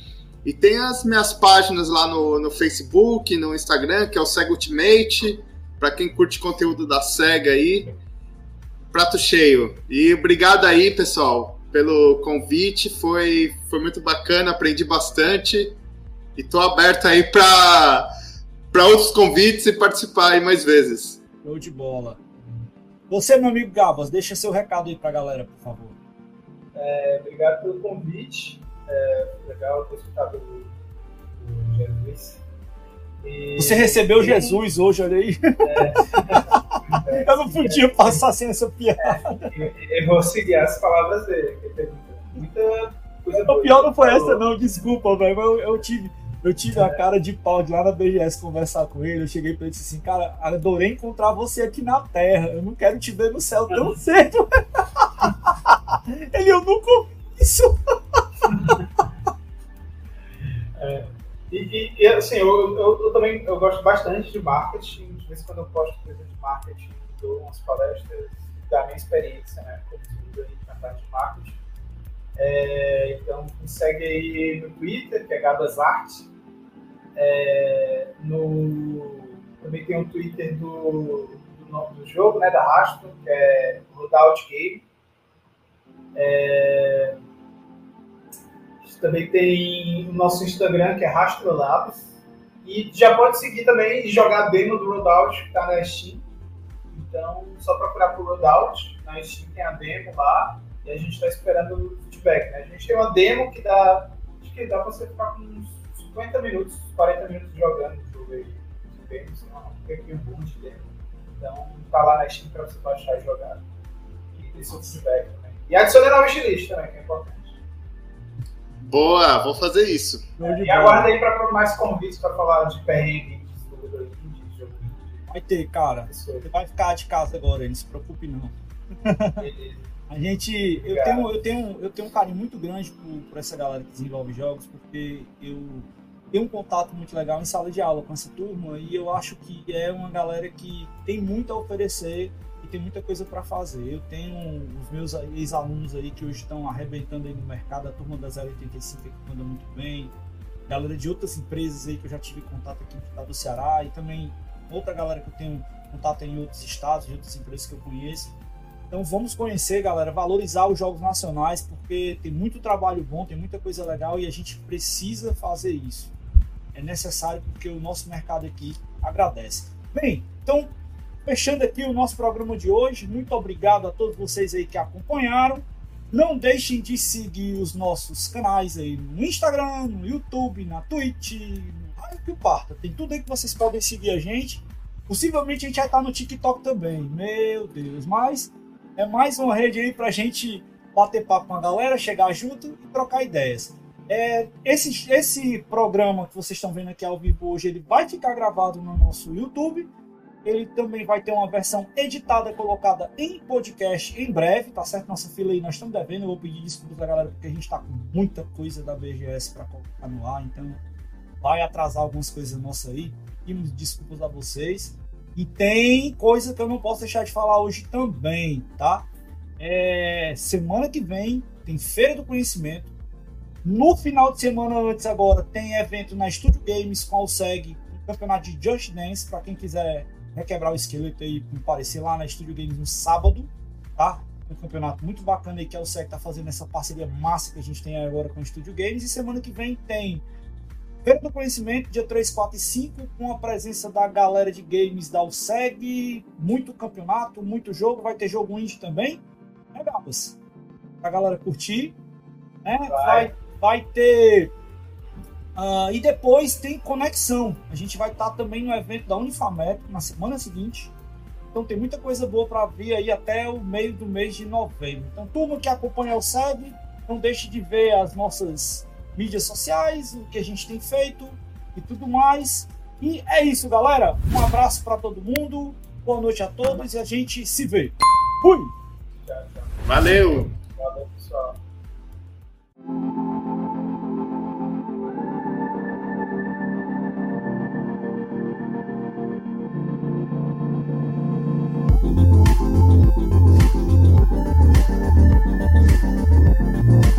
E tem as minhas páginas lá no, no Facebook, no Instagram, que é o Sega Ultimate. Para quem curte conteúdo da SEGA aí prato cheio. E obrigado aí, pessoal, pelo convite. Foi, foi muito bacana, aprendi bastante. E tô aberto aí para outros convites e participar aí mais vezes. Show de bola. Você, meu amigo Gabas, deixa seu recado aí para a galera, por favor. É, obrigado pelo convite. É, legal ter escutado o, o Jesus. E... Você recebeu Jesus hoje, olha aí. É. eu não podia passar sem essa piada. É, eu vou seguir as palavras dele, porque muita coisa. O pior não foi essa, não, desculpa, velho. Eu, eu, tive, eu tive a cara de pau de lá na BGS conversar com ele. Eu cheguei pra ele e disse assim: Cara, adorei encontrar você aqui na Terra. Eu não quero te ver no céu tão cedo. ele, eu nunca isso. É. E, e, assim, eu, eu, eu, também eu gosto bastante de marketing. De vez em quando eu posto coisa de marketing, dou umas palestras da minha experiência, né? Como aí na parte de marketing. É, então, me segue aí no Twitter, que é Gabasart. É, no, também tem um Twitter do, do nome do jogo, né? Da Rastro, que é Rodout Game. É, também tem o nosso Instagram, que é Rastro Labs. E já pode seguir também e jogar a demo do Rodout, que está na Steam. Então, só procurar por Rodout. Na Steam tem a demo lá. E a gente está esperando o feedback. Né? A gente tem uma demo que dá. Acho que dá para você ficar com uns 50 minutos, 40 minutos jogando o jogo aí. Bem, um tempinho bom de demo. Então, tá lá na Steam para você baixar e jogar. E ter seu feedback também. E adicionar na wishlist também, que é importante. Boa, vou fazer isso. e aguarda aí para mais convites para falar de perrengue, de desenvolvedor indie, jogo Vai ter, cara. Você vai ficar de casa agora, não se preocupe não. A gente, eu tenho, eu tenho, eu tenho um carinho muito grande por, por, essa galera que desenvolve jogos, porque eu tenho um contato muito legal em sala de aula com essa turma e eu acho que é uma galera que tem muito a oferecer e tem muita coisa para fazer. Eu tenho os meus ex-alunos aí que hoje estão arrebentando aí no mercado, a turma da 085 que manda muito bem, galera de outras empresas aí que eu já tive contato aqui no estado do Ceará e também outra galera que eu tenho contato em outros estados, de outras empresas que eu conheço. Então vamos conhecer, galera, valorizar os jogos nacionais, porque tem muito trabalho bom, tem muita coisa legal e a gente precisa fazer isso. É necessário porque o nosso mercado aqui agradece. Bem, então Fechando aqui o nosso programa de hoje, muito obrigado a todos vocês aí que acompanharam. Não deixem de seguir os nossos canais aí no Instagram, no YouTube, na Twitch, no que Parta. Tem tudo aí que vocês podem seguir a gente. Possivelmente a gente vai estar no TikTok também. Meu Deus, mas é mais uma rede aí pra gente bater papo com a galera, chegar junto e trocar ideias. É, esse, esse programa que vocês estão vendo aqui ao vivo hoje, ele vai ficar gravado no nosso YouTube. Ele também vai ter uma versão editada colocada em podcast em breve, tá certo? Nossa fila aí nós estamos devendo. Eu vou pedir desculpas da galera porque a gente está com muita coisa da BGS para colocar no ar, então vai atrasar algumas coisas nossas aí. Pedimos desculpas a vocês. E tem coisa que eu não posso deixar de falar hoje também, tá? É, semana que vem tem Feira do Conhecimento. No final de semana antes agora tem evento na Studio Games com a OSEG, um campeonato de Just Dance, para quem quiser requebrar o esqueleto aí, comparecer lá na Studio Games no sábado, tá? Um campeonato muito bacana aí que a OSEG tá fazendo essa parceria massa que a gente tem agora com a Studio Games. E semana que vem tem Feira do Conhecimento, dia 3, 4 e 5, com a presença da galera de games da OSEG, muito campeonato, muito jogo, vai ter jogo indie também, né, Gabas? Pra galera curtir, né? Vai, vai vai ter. Uh, e depois tem conexão. A gente vai estar também no evento da Unifamep na semana seguinte. Então tem muita coisa boa para vir aí até o meio do mês de novembro. Então, turma que acompanha o SEG, não deixe de ver as nossas mídias sociais, o que a gente tem feito e tudo mais. E é isso, galera. Um abraço para todo mundo. Boa noite a todos e a gente se vê. Fui! Valeu! you